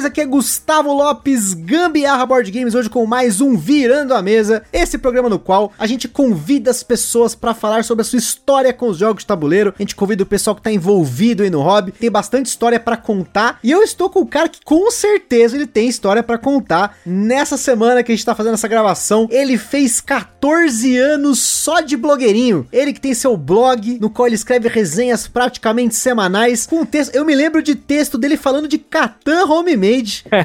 Beleza? Aqui é Gustavo Lopes, Gambiarra Board Games, hoje com mais um Virando a Mesa, esse programa no qual a gente convida as pessoas para falar sobre a sua história com os jogos de tabuleiro, a gente convida o pessoal que tá envolvido aí no hobby, tem bastante história para contar, e eu estou com o cara que com certeza ele tem história para contar. Nessa semana que a gente tá fazendo essa gravação, ele fez 14 anos só de blogueirinho, ele que tem seu blog, no qual ele escreve resenhas praticamente semanais, com texto, eu me lembro de texto dele falando de Catan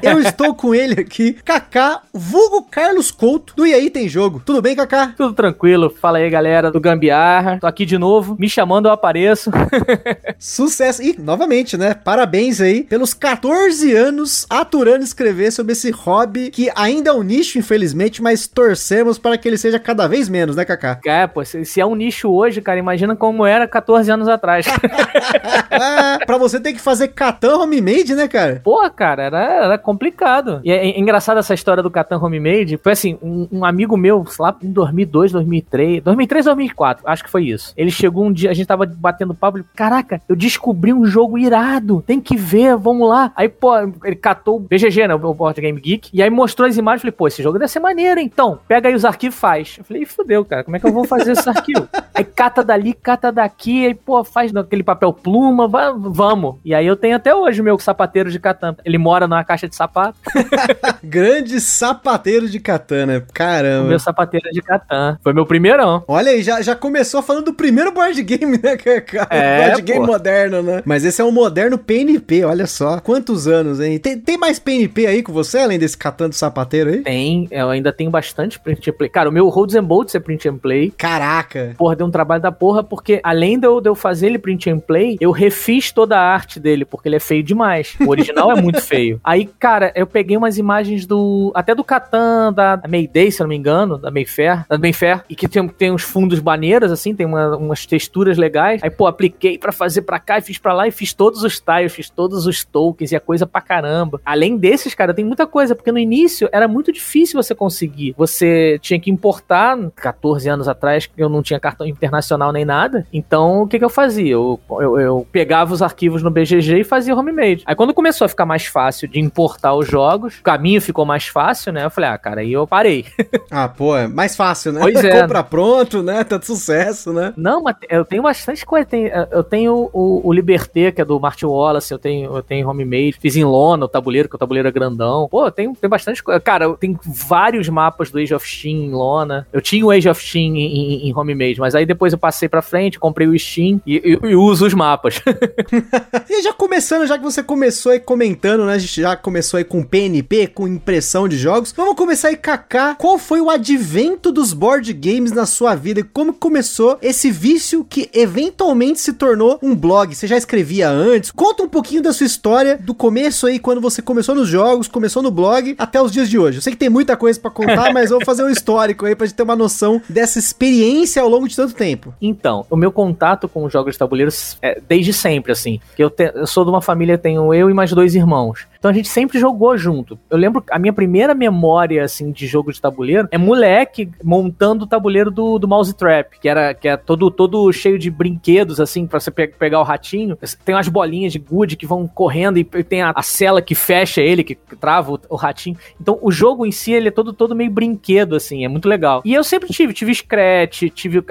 Eu estou com ele aqui, Kaká, vulgo Carlos Couto, do E aí tem jogo. Tudo bem, Kaká? Tudo tranquilo. Fala aí, galera do Gambiarra. Tô aqui de novo. Me chamando, eu apareço. Sucesso. E, novamente, né? Parabéns aí pelos 14 anos aturando escrever sobre esse hobby que ainda é um nicho, infelizmente, mas torcemos para que ele seja cada vez menos, né, Kaká? É, pô, se, é um nicho hoje, cara, imagina como era 14 anos atrás. pra você ter que fazer Catan Homemade, né, cara? Pô, cara, era, era complicado. E é, é engraçado essa história do Catan Homemade. Foi assim, um, um, amigo meu, sei lá, em 2002, 2003, 2003, 2004, acho que foi isso. Ele chegou um dia, a gente tava batendo papo, ele, caraca, eu descobri um jogo irado, tem que ver, vamos lá. Aí, pô, ele catou o BGG, né, o Board Game Geek, e aí mostrou as imagens, falei, pô, esse jogo deve ser maneiro, então, pega aí os arquivos e faz. Eu falei, fudeu, cara, como é que eu vou fazer esse arquivo? Aí cata dali, cata daqui, aí, pô, faz aquele papel pluma, vamos. E aí eu tenho até hoje o meu sapateiro de Catan. Ele mora numa caixa de sapato. Grande sapateiro de katana, caramba. O meu sapateiro de Catan. Foi meu primeirão. Olha aí, já, já começou falando do primeiro board game, né, cara? É, board game moderno, né? Mas esse é um moderno PNP, olha só. Quantos anos, hein? Tem, tem mais PNP aí com você, além desse Catan do sapateiro aí? Tem, eu ainda tenho bastante print and play. Cara, o meu Holds and Bolts é print and play. Caraca. Porra, deu um trabalho da porra, porque além de eu, de eu fazer ele print and play, eu refiz toda a arte dele, porque ele é feio demais. O original é muito feio. Aí, cara, eu peguei umas imagens do. Até do Catan, da Mayday, se eu não me engano, da Mayfair, da Mayfair, e que tem, tem uns fundos maneiros, assim, tem uma, umas texturas legais. Aí, pô, apliquei para fazer pra cá e fiz pra lá e fiz todos os tiles, fiz todos os tokens e a coisa pra caramba. Além desses, cara, tem muita coisa, porque no início era muito difícil você conseguir. Você tinha que importar, 14 anos atrás, eu não tinha cartão internacional nem nada. Então, o que, que eu fazia? Eu, eu, eu pegava os arquivos no BGG e fazia homemade. Aí, quando começou a ficar mais fácil de importar os jogos, o caminho ficou mais fácil, né? Eu falei, ah, cara, aí eu parei. ah, pô, é mais fácil, né? Pois é. Compra pronto, né? Tanto sucesso, né? Não, mas eu tenho bastante coisa. Eu tenho o, o Liberté, que é do Martin Wallace, eu tenho, eu tenho homemade, fiz em lona o tabuleiro, que o tabuleiro é grandão. Pô, tenho, tenho bastante coisa. Cara, eu tenho vários mapas do Age of Steam em lona. Eu tinha o Age of Steam em, em, em homemade, mas aí depois eu passei pra frente, comprei o Steam e, e, e uso os mapas. e já começando, já que você começou aí comentando, né? A gente já começou aí com PNP, com impressão de jogos. Vamos começar aí, Kaká. Qual foi o advento dos board games na sua vida? E como começou esse vício que eventualmente se tornou um blog? Você já escrevia antes? Conta um pouquinho da sua história, do começo aí, quando você começou nos jogos, começou no blog, até os dias de hoje. Eu sei que tem muita coisa para contar, mas eu vou fazer um histórico aí pra gente ter uma noção dessa experiência ao longo de tanto tempo. Então, o meu contato com os jogos de tabuleiro é desde sempre, assim. Que eu, te, eu sou de uma família, tenho eu e mais dois irmãos. Então a gente sempre jogou junto. Eu lembro a minha primeira memória assim de jogo de tabuleiro é moleque montando o tabuleiro do, do Mouse Trap, que era que é todo todo cheio de brinquedos assim para você pe pegar o ratinho. Tem umas bolinhas de gude que vão correndo e tem a, a cela que fecha ele, que, que trava o, o, ratinho. Então o jogo em si ele é todo todo meio brinquedo assim, é muito legal. E eu sempre tive, tive Scratch, tive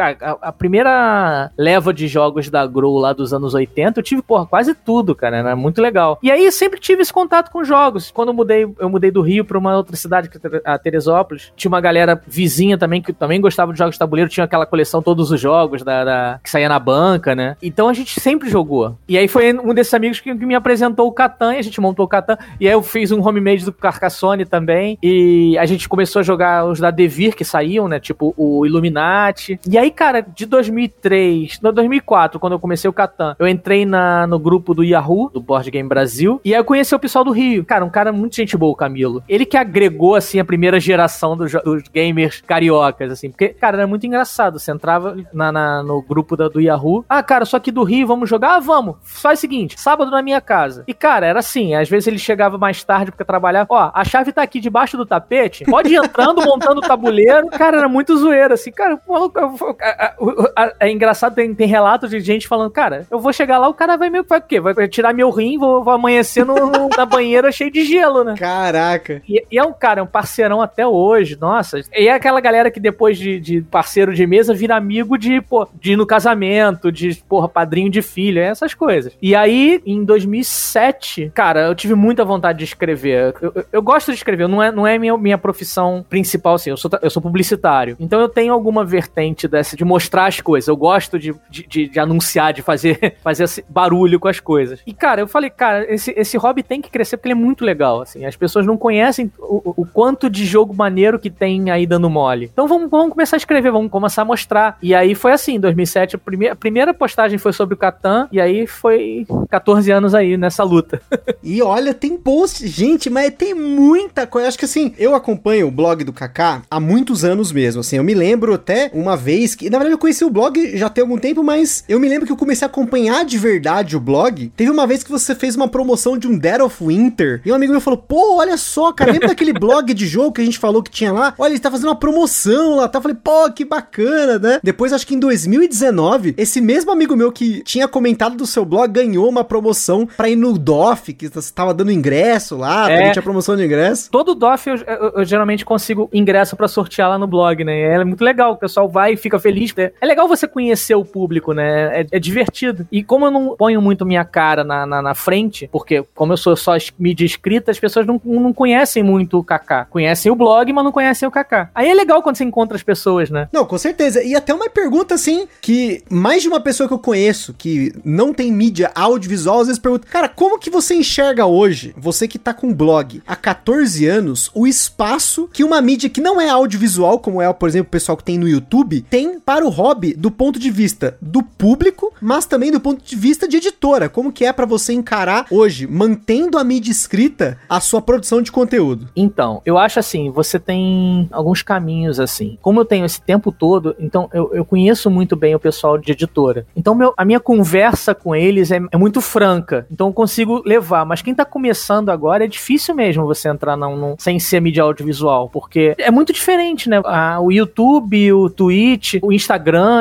a primeira leva de jogos da Grow lá dos anos 80, eu tive porra quase tudo, cara, era muito legal. E aí sempre tive esse contato com jogos. Quando eu mudei, eu mudei do Rio para uma outra cidade, é a Teresópolis, tinha uma galera vizinha também que também gostava de jogos de tabuleiro, tinha aquela coleção todos os jogos da, da que saía na banca, né? Então a gente sempre jogou. E aí foi um desses amigos que, que me apresentou o Catan, e a gente montou o Catan, e aí eu fiz um homemade do Carcassonne também, e a gente começou a jogar os da Devir que saíam, né? Tipo o Illuminati. E aí, cara, de 2003, no 2004, quando eu comecei o Catan, eu entrei na, no grupo do Yahoo, do Board Game Brasil, e aí eu conheci o pessoal do Rio. Cara, um cara muito gente boa, o Camilo. Ele que agregou, assim, a primeira geração dos, dos gamers cariocas, assim. Porque, cara, era muito engraçado. Você entrava na, na, no grupo da, do Yahoo. Ah, cara, só aqui do Rio, vamos jogar? Ah, vamos. Faz o seguinte, sábado na minha casa. E, cara, era assim. Às vezes ele chegava mais tarde porque trabalhava. Ó, a chave tá aqui debaixo do tapete. Pode ir entrando, montando o tabuleiro. Cara, era muito zoeiro, assim. Cara, é engraçado, tem, tem relatos de gente falando, cara, eu vou chegar lá, o cara vai meio. Vai o quê? Vai tirar meu rim, vou, vou amanhecer no, no, na banheira cheio de gelo, né? Caraca. E, e, é um cara, é um parceirão até hoje, nossa. E é aquela galera que depois de, de parceiro de mesa vira amigo de, pô, de ir no casamento, de, porra, padrinho de filho, essas coisas. E aí, em 2007, cara, eu tive muita vontade de escrever. Eu, eu, eu gosto de escrever, não é, não é minha, minha profissão principal, assim. Eu sou, eu sou publicitário. Então eu tenho alguma vertente dessa de mostrar as coisas. Eu gosto de, de, de, de anunciar, de fazer, fazer barulho com as coisas. E, cara, eu falei, cara, esse, esse hobby tem que crescer porque ele é muito legal, assim. As pessoas não conhecem o, o quanto de jogo maneiro que tem aí dando mole. Então vamos, vamos começar a escrever, vamos começar a mostrar. E aí foi assim, em 2007, a primeira, a primeira postagem foi sobre o Catan, e aí foi 14 anos aí nessa luta. e olha, tem post, gente, mas tem muita coisa. Acho que assim, eu acompanho o blog do Kaká há muitos anos mesmo, assim. Eu me lembro até uma vez que, na eu conheci o blog já tem algum tempo, mas eu me lembro que eu comecei a acompanhar de verdade o blog. Teve uma vez que você fez uma promoção de um Dead of Winter, e um amigo meu falou: pô, olha só, cara, lembra daquele blog de jogo que a gente falou que tinha lá? Olha, ele tá fazendo uma promoção lá, tá? Eu falei, pô, que bacana, né? Depois, acho que em 2019, esse mesmo amigo meu que tinha comentado do seu blog ganhou uma promoção pra ir no DOF, que você tava dando ingresso lá, é, tinha promoção de ingresso. Todo DOF eu, eu, eu geralmente consigo ingresso para sortear lá no blog, né? É muito legal, o pessoal vai e fica feliz. É legal você conhecer o público, né? É, é divertido. E como eu não ponho muito minha cara na, na, na, frente, porque como eu sou só mídia escrita, as pessoas não, não conhecem muito o Kaká. Conhecem o blog, mas não conhecem o Kaká. Aí é legal quando você encontra as pessoas, né? Não, com certeza. E até uma pergunta, assim, que mais de uma pessoa que eu conheço, que não tem mídia audiovisual, às vezes pergunta, cara, como que você enxerga hoje, você que tá com blog há 14 anos, o espaço que uma mídia que não é audiovisual, como é, por exemplo, o pessoal que tem no YouTube, tem para o hobby do ponto de vista do público, mas também do ponto de vista de editora. Como que é para você encarar hoje, mantendo a mídia escrita, a sua produção de conteúdo? Então, eu acho assim, você tem alguns caminhos assim. Como eu tenho esse tempo todo, então eu, eu conheço muito bem o pessoal de editora. Então meu, a minha conversa com eles é, é, muito franca. Então eu consigo levar. Mas quem tá começando agora é difícil mesmo você entrar num, num sem ser mídia audiovisual, porque é muito diferente, né? Ah, o YouTube, o Twitch, o Instagram,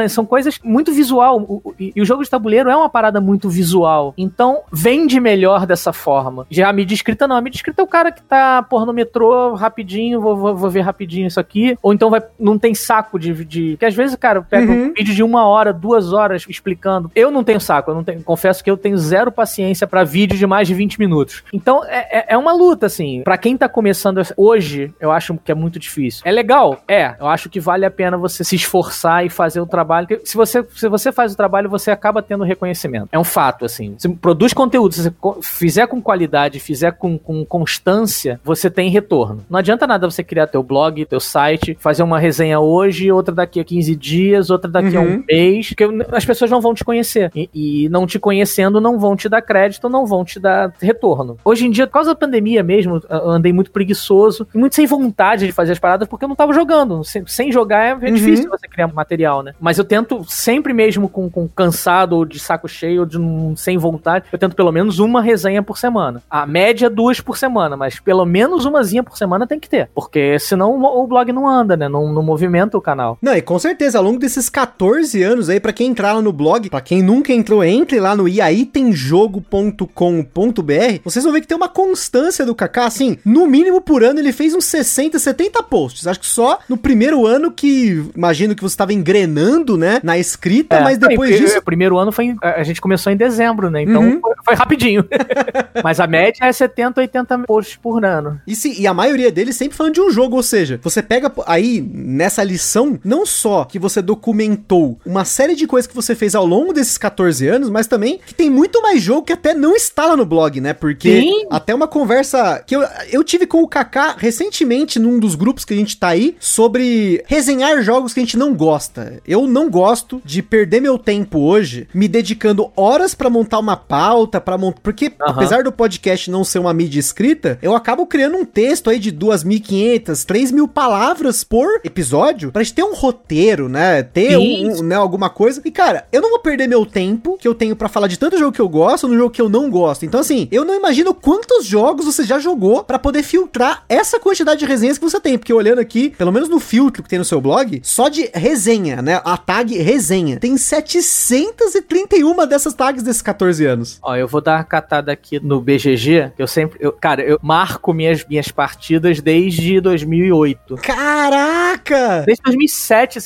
são coisas muito visual. O, o, e o jogo de tabuleiro é uma parada muito visual. Então vende melhor dessa forma. Já a mídia escrita não. A mídia escrita é o cara que tá, porra, no metrô rapidinho, vou, vou, vou ver rapidinho isso aqui. Ou então vai, não tem saco de. de porque às vezes, cara, pega uhum. um vídeo de uma hora, duas horas explicando. Eu não tenho saco, eu não tenho. Confesso que eu tenho zero paciência para vídeo de mais de 20 minutos. Então é, é, é uma luta, assim. para quem tá começando hoje, eu acho que é muito difícil. É legal? É. Eu acho que vale a pena você se esforçar e fazer o trabalho. Se você, se você faz o trabalho, você acaba tendo reconhecimento. É um fato, assim. Você produz conteúdo, se você fizer com qualidade, fizer com, com constância, você tem retorno. Não adianta nada você criar teu blog, teu site, fazer uma resenha hoje, outra daqui a 15 dias, outra daqui uhum. a um uhum. mês, porque as pessoas não vão te conhecer. E, e, não te conhecendo, não vão te dar crédito, não vão te dar retorno. Hoje em dia, por causa da pandemia mesmo, eu andei muito preguiçoso muito sem vontade de fazer as paradas porque eu não tava jogando. Sem, sem jogar é, é uhum. difícil você criar material, né? Mas eu tento sempre mesmo com, com cansado ou de saco cheio ou de um, sem vontade, eu tento pelo menos uma resenha por semana. A média duas por semana, mas pelo menos umazinha por semana tem que ter, porque senão o, o blog não anda, né? Não, não movimenta o canal. Não, e com certeza, ao longo desses 14 anos aí, para quem entrar lá no blog, para quem nunca entrou, entre lá no iaitemjogo.com.br, vocês vão ver que tem uma constância do Kaká, assim, no mínimo por ano ele fez uns 60, 70 posts. Acho que só no primeiro ano que, imagino que você estava engrenando, né, na escrita, é, mas depois disso... O primeiro ano foi, a gente começou em dezembro, né, então uhum. foi, foi, rapidinho. mas a média é 70, 80 posts por ano. E, sim, e a maioria deles sempre falando de um jogo, ou seja, você pega aí, nessa lição, não só que você documentou uma série de coisas que você fez ao longo desses 14 anos, mas também que tem muito mais jogo que até não está lá no blog, né, porque sim. até uma conversa que eu, eu tive com o Kaká recentemente num dos grupos que a gente tá aí sobre resenhar jogos que a gente não gosta. Eu não gosto de perder meu tempo hoje me dedicando horas para montar uma pauta, para montar, porque uhum. apesar do podcast podcast não ser uma mídia escrita, eu acabo criando um texto aí de 2.500, 3.000 palavras por episódio pra gente ter um roteiro, né? Ter um, um, né, alguma coisa. E, cara, eu não vou perder meu tempo que eu tenho para falar de tanto jogo que eu gosto no jogo que eu não gosto. Então, assim, eu não imagino quantos jogos você já jogou para poder filtrar essa quantidade de resenhas que você tem. Porque olhando aqui, pelo menos no filtro que tem no seu blog, só de resenha, né? A tag resenha. Tem 731 dessas tags desses 14 anos. Ó, eu vou dar uma catada aqui no BGG, que eu sempre. Eu, cara, eu marco minhas, minhas partidas desde 2008. Caraca! Desde 2007,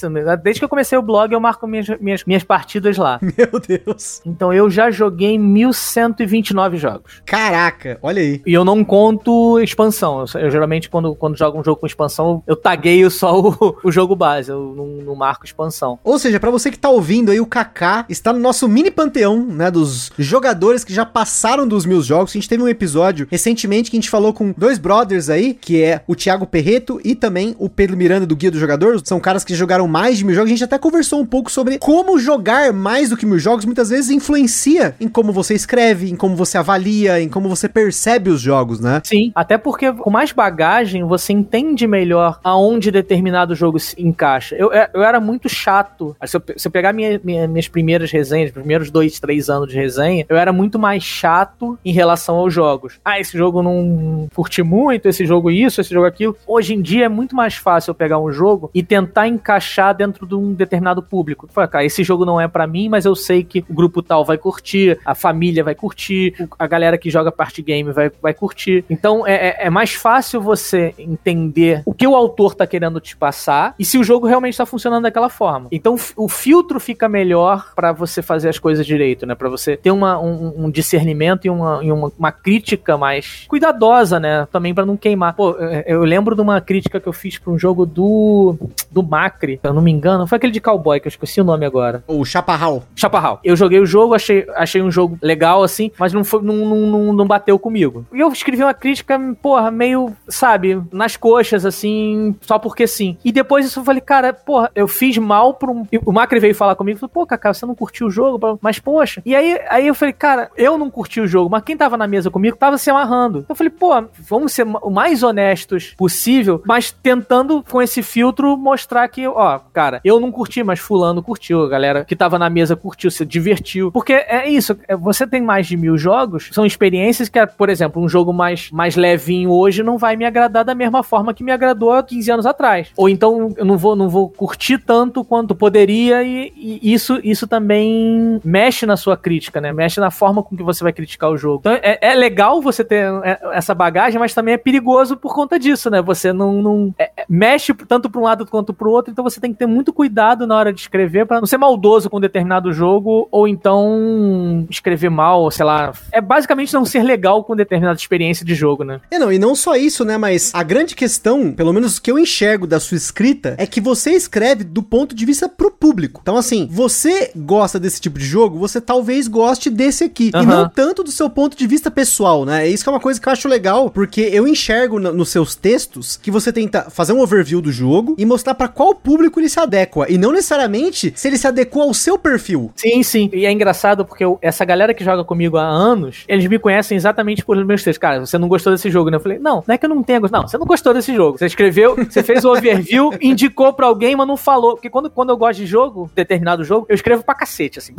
desde que eu comecei o blog, eu marco minhas, minhas, minhas partidas lá. Meu Deus. Então eu já joguei 1129 jogos. Caraca, olha aí. E eu não conto expansão. Eu, eu geralmente, quando, quando jogo um jogo com expansão, eu tagueio só o, o jogo base. Eu não, não marco expansão. Ou seja, para você que tá ouvindo aí, o Kaká está no nosso mini panteão, né? Dos jogadores que já passaram dos mil jogos. A gente teve um episódio recentemente que a gente falou com dois brothers aí, que é o Thiago Perreto e também o Pedro Miranda do Guia do Jogador. São caras que jogaram mais de mil jogos. A gente até conversou um pouco sobre como jogar mais do que mil jogos muitas vezes influencia em como você escreve, em como você avalia, em como você percebe os jogos, né? Sim, até porque com mais bagagem você entende melhor aonde determinado jogo se encaixa. Eu, é, eu era muito chato. Se eu, se eu pegar minha, minha, minhas primeiras resenhas, primeiros dois, três anos de resenha, eu era muito mais chato em relação aos jogos. Ah, esse jogo não curti muito, esse jogo isso, esse jogo aquilo. Hoje em dia é muito mais fácil eu pegar um jogo e tentar encaixar dentro de um determinado público. Fala, cara, esse jogo não é para mim, mas eu sei que o grupo tal vai curtir, a família vai curtir, a galera que joga party game vai, vai curtir. Então é, é, é mais fácil você entender o que o autor tá querendo te passar e se o jogo realmente tá funcionando daquela forma. Então o filtro fica melhor para você fazer as coisas direito, né? Para você ter uma, um, um, discernimento e, uma, e uma, uma, crítica mais cuidadosa, né? Também para não queimar. Pô, eu lembro de uma crítica que eu fiz para um jogo do do Macri, se eu não me engano, foi aquele de cowboy que eu esqueci o nome agora. O Chaparral. Chaparral. Eu joguei o jogo, achei, achei um jogo legal assim, mas não foi não, não, não bateu comigo. E eu escrevi uma crítica, porra, meio, sabe, nas coxas assim, só porque sim. E depois isso eu falei, cara, porra, eu fiz mal pra um. O Macri veio falar comigo, falou, pô, Cacá, você não curtiu o jogo, mas poxa. E aí, aí eu falei, cara, eu não curti o jogo, mas quem tava na mesa comigo tava se amarrando. Eu falei, pô, vamos ser o mais honestos possível, mas tentando com esse filtro mostrar que, ó, cara, eu não curti, mas fulano curtiu, a galera que tava na mesa curtiu, se divertiu. Porque é isso, é, você tem mais de mil jogos, são experiências que, por exemplo, um jogo mais, mais levinho hoje não vai me agradar da mesma forma que me agradou há 15 anos atrás. Ou então eu não vou, não vou curtir tanto quanto poderia e, e isso, isso também mexe na sua crítica, né? Mexe na forma com que você vai criticar o jogo. Então é, é legal você ter é, essa bagagem, mas também é perigoso por conta disso, né? Você não, não é, é mexe tanto para um lado quanto para o outro, então você tem que ter muito cuidado na hora de escrever para não ser maldoso com um determinado jogo ou então escrever mal, sei lá. É basicamente não ser legal com determinada experiência de jogo, né? É, não, e não só isso, né? Mas a grande questão, pelo menos que eu enxergo da sua escrita, é que você escreve do ponto de vista pro público. Então, assim, você gosta desse tipo de jogo, você talvez goste desse aqui. Uhum. E não tanto do seu ponto de vista pessoal, né? Isso que é uma coisa que eu acho legal, porque eu enxergo no, nos seus textos que você tenta fazer um overview do jogo e mostrar para qual público ele se adequa. E não necessariamente se ele se adequa ao seu perfil. Sim, sim. E é engraçado porque eu, essa galera que joga comigo há anos, eles me conhecem exatamente por meus textos. Cara, você não gostou desse jogo, né? Eu falei, não, não é que eu não tenha gostado. Não, você não gostou desse jogo. Você escreveu, você fez o overview, indicou pra alguém, mas não falou. Porque quando, quando eu gosto de jogo, determinado jogo, eu escrevo pra cacete, assim.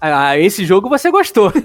Ah, esse jogo você gostou.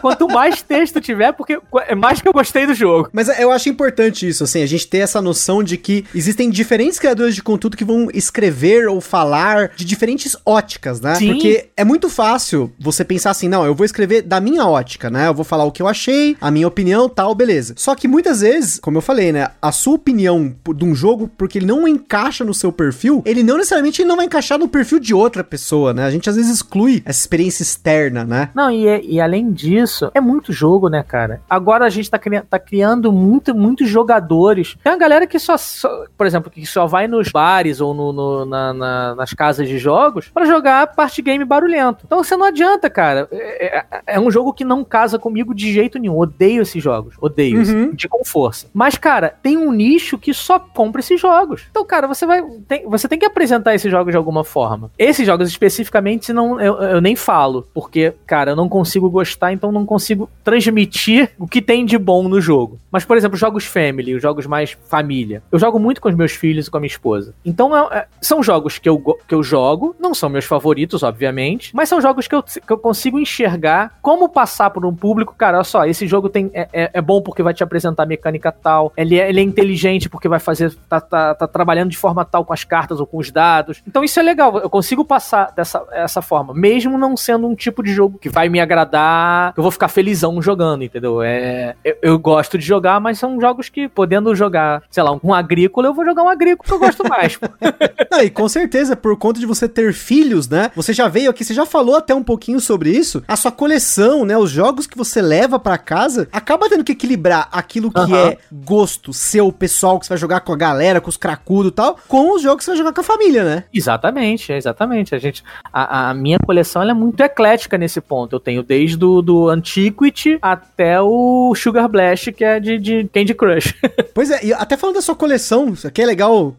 Quanto mais texto tiver, porque é mais que eu gostei do jogo. Mas eu acho importante isso, assim, a gente ter essa noção de que existem diferentes criadores de conteúdo que vão escrever ou falar de diferentes óticas, né? Sim. Porque é muito fácil você pensar assim, não, eu vou escrever da minha ótica, né? Eu vou falar o que eu achei, a minha opinião, tal, beleza. Só que muitas vezes, como eu falei, né, a sua opinião de um jogo, porque ele não encaixa no seu perfil, ele não necessariamente não vai encaixar no perfil de outra pessoa, né? A gente às vezes exclui essa experiência externa, né? Não, e, e além disso, é muito jogo, né, cara? Agora a gente tá, cri tá criando muito, muitos jogadores. Tem uma galera que só, só, por exemplo, que só vai nos bares ou no, no na, na, nas casas de jogos para jogar parte game barulhento. Então você não adianta, cara. É, é, é, um jogo que não casa comigo de jeito nenhum. Odeio esses jogos. Odeio. Uhum. De com força. Mas, cara, tem um nicho que só compra esses jogos. Então, cara, você vai. Tem, você tem que apresentar esses jogos de alguma forma. Esses jogos especificamente não, eu, eu nem falo. Porque, cara, eu não consigo gostar, então não consigo transmitir o que tem de bom no jogo. Mas, por exemplo, jogos family, os jogos mais família. Eu jogo muito com os meus filhos e com a minha esposa. Então, é, é, são jogos que eu, que eu jogo, não são meus favoritos, obviamente, mas são jogos que eu, que eu consigo enxergar como passar por um público. Cara, olha só, esse jogo tem, é, é, é bom porque vai te apresentar mecânica tal, ele é, ele é inteligente porque vai fazer, tá, tá, tá trabalhando de forma tal com as cartas ou com os dados. Então, isso é legal, eu consigo passar dessa essa forma, mesmo não sendo um tipo de jogo que vai me agradar, eu vou ficar felizão jogando, entendeu? É, eu, eu gosto de jogar, mas são jogos que, podendo jogar, sei lá, um agrícola, eu vou jogar um agrícola que eu gosto mais. Não, e com certeza, por conta de você ter filhos, né? Você já veio aqui, você já falou até um pouquinho sobre isso. A sua coleção, né? Os jogos que você leva para casa, acaba tendo que equilibrar aquilo que uhum. é gosto seu, pessoal, que você vai jogar com a galera, com os cracudos e tal, com os jogos que você vai jogar com a família, né? Exatamente, exatamente. A gente, a, a minha coleção é muito eclética nesse ponto. Eu tenho desde do, do Antiquity até o Sugar Blast, que é de, de Candy Crush. pois é, e até falando da sua coleção, isso aqui é legal,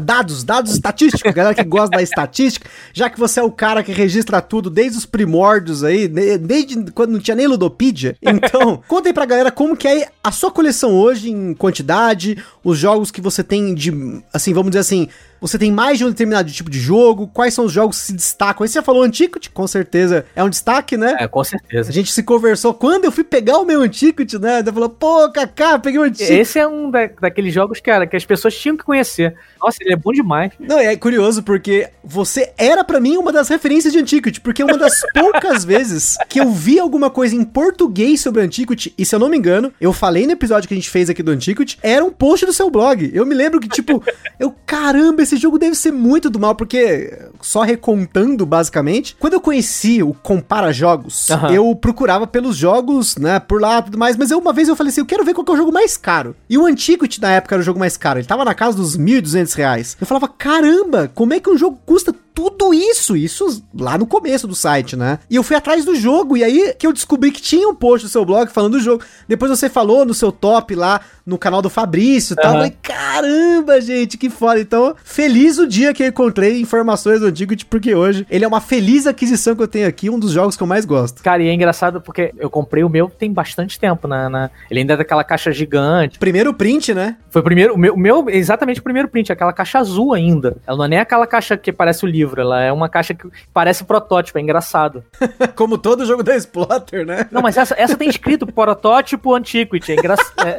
dados, dados estatísticos, galera que gosta da estatística, já que você é o cara que registra tudo desde os primórdios aí, desde quando não tinha nem Ludopedia. Então, conta aí pra galera como que é a sua coleção hoje em quantidade, os jogos que você tem de, assim, vamos dizer assim, você tem mais de um determinado tipo de jogo? Quais são os jogos que se destacam? Aí você já falou Antiquity, com certeza é um destaque, né? É, com certeza. A gente se conversou quando eu fui pegar o meu Antiquity, né? Ele falou, pô, Kaká, peguei o Antiquity. Esse é um da, daqueles jogos, cara, que as pessoas tinham que conhecer. Nossa, ele é bom demais. Não, é curioso porque você era para mim uma das referências de Antiquity, porque uma das poucas vezes que eu vi alguma coisa em português sobre Antiquity, e se eu não me engano, eu falei no episódio que a gente fez aqui do Antiquity, era um post do seu blog. Eu me lembro que, tipo, eu, caramba, esse esse jogo deve ser muito do mal, porque, só recontando basicamente, quando eu conheci o Compara Jogos, uhum. eu procurava pelos jogos, né, por lá e tudo mais, mas eu, uma vez eu falei assim, eu quero ver qual que é o jogo mais caro. E o Antiquity na época era o jogo mais caro, ele tava na casa dos 1.200 reais. Eu falava, caramba, como é que um jogo custa tudo isso, isso lá no começo do site, né? E eu fui atrás do jogo, e aí que eu descobri que tinha um post no seu blog falando do jogo. Depois você falou no seu top lá, no canal do Fabrício e uhum. tal. Falei, caramba, gente, que foda. Então, feliz o dia que eu encontrei informações do Antiquity, porque hoje ele é uma feliz aquisição que eu tenho aqui, um dos jogos que eu mais gosto. Cara, e é engraçado porque eu comprei o meu tem bastante tempo, né? Na... Ele ainda é daquela caixa gigante. Primeiro print, né? Foi o primeiro, o meu, o meu, exatamente o primeiro print, aquela caixa azul ainda. Ela não é nem aquela caixa que parece o livro, ela é uma caixa que parece protótipo, é engraçado. Como todo jogo da Splotter, né? Não, mas essa, essa tem escrito protótipo Antiquity, é engraçado. É,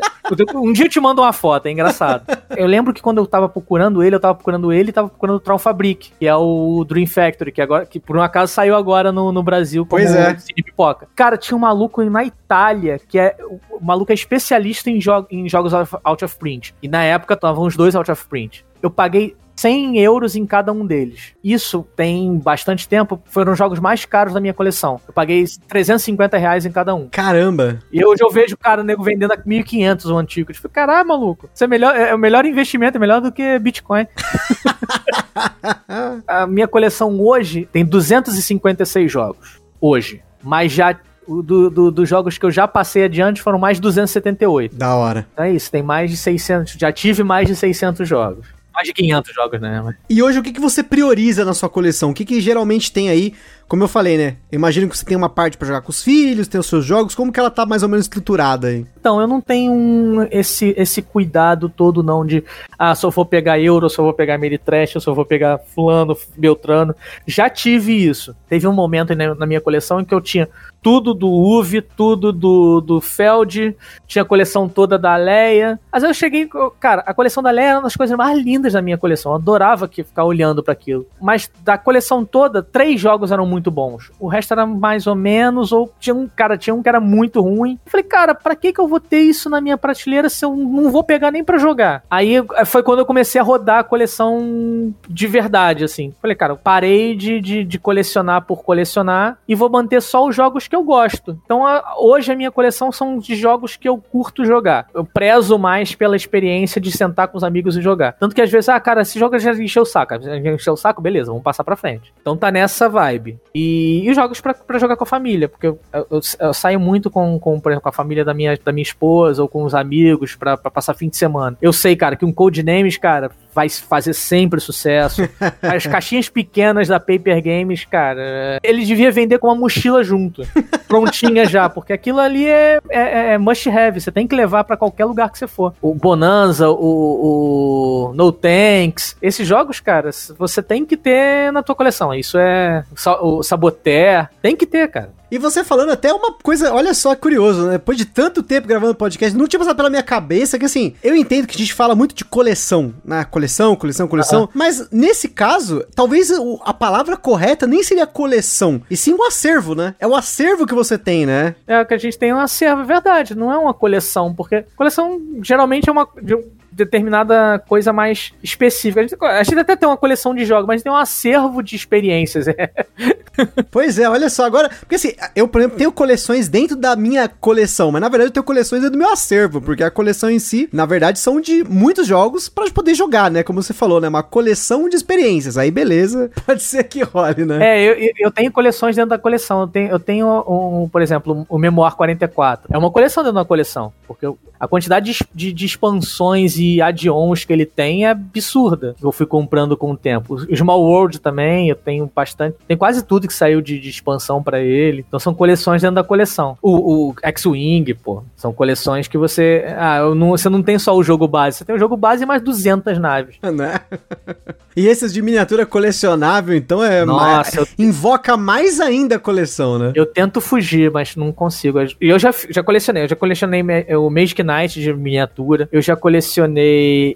um dia eu te mando uma foto, é engraçado. Eu lembro que quando eu tava procurando ele, eu tava procurando ele e tava procurando o Tron Fabric, que é o Dream Factory, que agora, que por um acaso saiu agora no, no Brasil como pois é. Cine Pipoca. Cara, tinha um maluco na Itália, que é. O maluco é especialista em, jo em jogos out of print. E na época estavam os dois out of print. Eu paguei 100 euros em cada um deles. Isso tem bastante tempo, foram os jogos mais caros da minha coleção. Eu paguei 350 reais em cada um. Caramba! E hoje eu vejo o cara nego vendendo a 1.500 o antigo. Eu tipo, caralho, maluco, isso é, melhor, é o melhor investimento, é melhor do que Bitcoin. a minha coleção hoje tem 256 jogos. Hoje. Mas já do, do, dos jogos que eu já passei adiante foram mais de 278. Da hora. Então é isso, tem mais de 600. Já tive mais de 600 jogos. Mais de 500 jogos, né? E hoje o que, que você prioriza na sua coleção? O que, que geralmente tem aí como eu falei, né? Imagino que você tem uma parte para jogar com os filhos, tem os seus jogos, como que ela tá mais ou menos estruturada aí? Então, eu não tenho esse, esse cuidado todo não de, ah, só vou pegar Euro, só vou pegar Meritrash, só vou pegar fulano, Beltrano. Já tive isso. Teve um momento na minha coleção em que eu tinha tudo do Uve, tudo do, do Feld, tinha a coleção toda da Leia. Mas eu cheguei, cara, a coleção da Leia era uma das coisas mais lindas da minha coleção. Eu adorava que, ficar olhando para aquilo. Mas da coleção toda, três jogos eram muito bons. O resto era mais ou menos, ou tinha um, cara, tinha um que era muito ruim. Eu falei, cara, pra que que eu vou ter isso na minha prateleira se eu não vou pegar nem para jogar? Aí eh, foi quando eu comecei a rodar a coleção de verdade, assim. Falei, cara, eu parei de, de, de colecionar por colecionar e vou manter só os jogos que eu gosto. Então a, hoje a minha coleção são de jogos que eu curto jogar. Eu prezo mais pela experiência de sentar com os amigos e jogar. Tanto que às vezes, ah, cara, esse jogo já encheu o saco. Já encheu o saco, beleza, vamos passar pra frente. Então tá nessa vibe. E, e jogos pra jogar com a família, porque eu, eu, eu, saio muito com, com, por exemplo, com a família da minha, da minha esposa ou com os amigos pra passar fim de semana. Eu sei, cara, que um Codenames, cara, vai fazer sempre sucesso. As caixinhas pequenas da Paper Games, cara, ele devia vender com uma mochila junto, prontinha já, porque aquilo ali é, é, é must have, você tem que levar para qualquer lugar que você for. O Bonanza, o, o No Tanks, esses jogos, cara, você tem que ter na tua coleção. Isso é o Saboteur, tem que ter, cara. E você falando até uma coisa, olha só, curioso, né? Depois de tanto tempo gravando podcast, não tinha passado pela minha cabeça que, assim, eu entendo que a gente fala muito de coleção, né? Coleção, coleção, coleção. Mas nesse caso, talvez a palavra correta nem seria coleção, e sim um acervo, né? É o acervo que você tem, né? É, que a gente tem um acervo, é verdade. Não é uma coleção, porque coleção geralmente é uma determinada coisa mais específica. A gente, a gente até tem uma coleção de jogos, mas tem um acervo de experiências. pois é, olha só, agora. Porque assim, eu, por exemplo, tenho coleções dentro da minha coleção, mas na verdade eu tenho coleções dentro do meu acervo, porque a coleção em si, na verdade, são de muitos jogos para poder jogar, né? Como você falou, né? Uma coleção de experiências. Aí, beleza, pode ser que role, né? É, eu, eu tenho coleções dentro da coleção. Eu tenho, eu tenho um, por exemplo, o Memoir 44. É uma coleção dentro da coleção, porque eu, a quantidade de, de, de expansões e add-ons que ele tem é absurda. Eu fui comprando com o tempo. O Small World também, eu tenho bastante. Tem quase tudo que saiu de, de expansão para ele. Então são coleções dentro da coleção. O, o X-Wing, pô, são coleções que você. Ah, não, você não tem só o jogo base, você tem o jogo base e mais 200 naves. Né? E esses de miniatura colecionável, então é. Nossa, eu... invoca mais ainda a coleção, né? Eu tento fugir, mas não consigo. E eu já, já colecionei, eu já colecionei o Magic Knight de miniatura. Eu já colecionei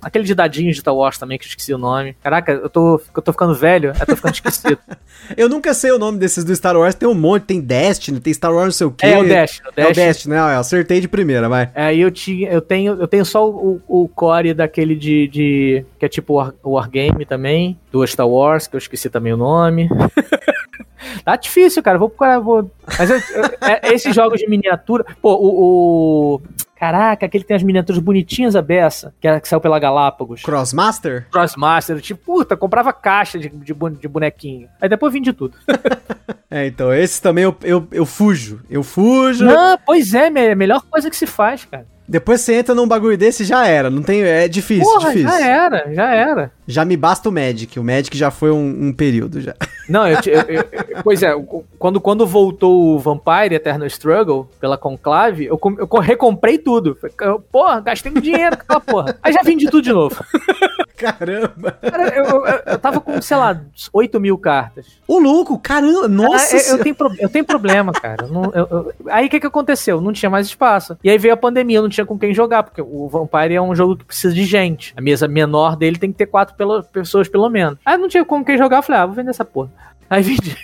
aquele de dadinhos de Star Wars também, que eu esqueci o nome. Caraca, eu tô, eu tô ficando velho, eu tô ficando esquecido. eu nunca sei o nome desses do Star Wars, tem um monte, tem Destiny, tem Star Wars não sei o quê. É o Destiny. O Destiny. É o Destiny, né? Eu acertei de primeira, vai. É, eu, tinha, eu, tenho, eu tenho só o, o core daquele de, de. que é tipo War, Wargame também, do Star Wars, que eu esqueci também o nome. Tá difícil, cara. Vou procurar. Vou... Mas eu, eu, é, esses jogos de miniatura. Pô, o, o. Caraca, aquele que tem as miniaturas bonitinhas a beça, que, era, que saiu pela Galápagos. Crossmaster? Crossmaster. Tipo, puta, comprava caixa de, de, de bonequinho. Aí depois vim de tudo. é, então, esse também eu, eu, eu fujo. Eu fujo. Não, pois é, é a melhor coisa que se faz, cara. Depois você entra num bagulho desse já era. Não tem. É difícil, Porra, difícil. Já era, já era. Já me basta o Magic. O Magic já foi um, um período já. Não, eu, eu, eu, Pois é, quando, quando voltou o Vampire Eternal Struggle pela Conclave, eu, eu recomprei tudo. Porra, gastei um dinheiro com aquela porra. Aí já vendi tudo de novo. Caramba! Cara, eu, eu, eu, tava com, sei lá, 8 mil cartas. Ô, louco, caramba, nossa! Ah, eu, tenho eu tenho problema, cara. Não, aí o que que aconteceu? Não tinha mais espaço. E aí veio a pandemia, não tinha com quem jogar, porque o Vampire é um jogo que precisa de gente. A mesa menor dele tem que ter quatro pessoas pelo menos. Aí não tinha com quem jogar, eu falei, ah, vou vender essa porra. Aí vendi.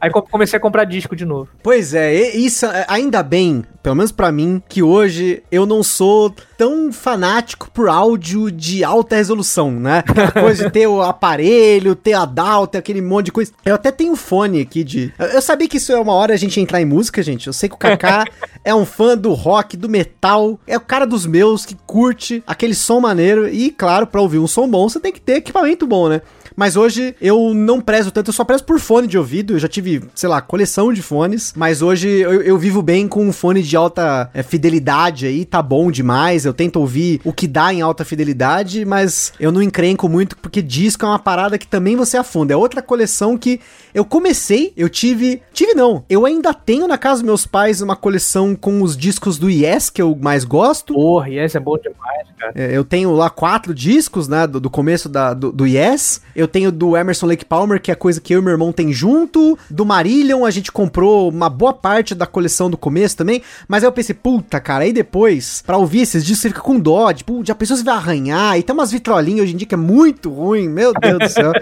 Aí comecei a comprar disco de novo. Pois é, isso é, ainda bem, pelo menos para mim, que hoje eu não sou tão fanático por áudio de alta resolução, né? Aquela coisa de ter o aparelho, ter a DAW, ter aquele monte de coisa. Eu até tenho fone aqui de. Eu sabia que isso é uma hora a gente entrar em música, gente. Eu sei que o Kaká é um fã do rock, do metal, é o cara dos meus que curte aquele som maneiro. E, claro, para ouvir um som bom, você tem que ter equipamento bom, né? Mas hoje eu não prezo tanto, eu só prezo por fone de ouvido. Eu já tive, sei lá, coleção de fones. Mas hoje eu, eu vivo bem com um fone de alta é, fidelidade aí, tá bom demais. Eu tento ouvir o que dá em alta fidelidade, mas eu não encrenco muito porque disco é uma parada que também você afunda. É outra coleção que eu comecei, eu tive. Tive não, eu ainda tenho na casa dos meus pais uma coleção com os discos do Yes, que eu mais gosto. Porra, Yes é bom demais, cara. É, eu tenho lá quatro discos, né, do, do começo da, do, do Yes. Eu tenho do Emerson Lake Palmer, que é coisa que eu e meu irmão tem junto. Do Marillion, a gente comprou uma boa parte da coleção do começo também. Mas aí eu pensei, puta, cara, aí depois, pra ouvir esses discos, você fica com dó. Tipo, já pensou se vai arranhar? E tem umas vitrolinhas hoje em dia que é muito ruim, meu Deus do céu.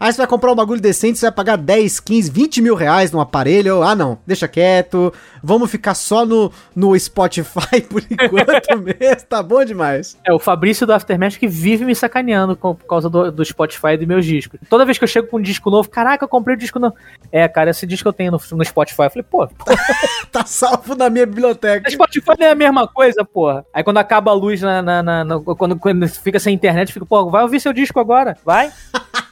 Aí você vai comprar um bagulho decente, você vai pagar 10, 15, 20 mil reais num aparelho. Ah, não, deixa quieto. Vamos ficar só no, no Spotify por enquanto mesmo. Tá bom demais. É, o Fabrício do Aftermath que vive me sacaneando por causa do, do Spotify e dos meus discos. Toda vez que eu chego com um disco novo, caraca, eu comprei o um disco novo. É, cara, esse disco eu tenho no, no Spotify. Eu falei, pô. tá salvo na minha biblioteca. O Spotify não é a mesma coisa, porra. Aí quando acaba a luz na. na, na, na quando, quando fica sem internet, fica, pô, vai ouvir seu disco agora? Vai?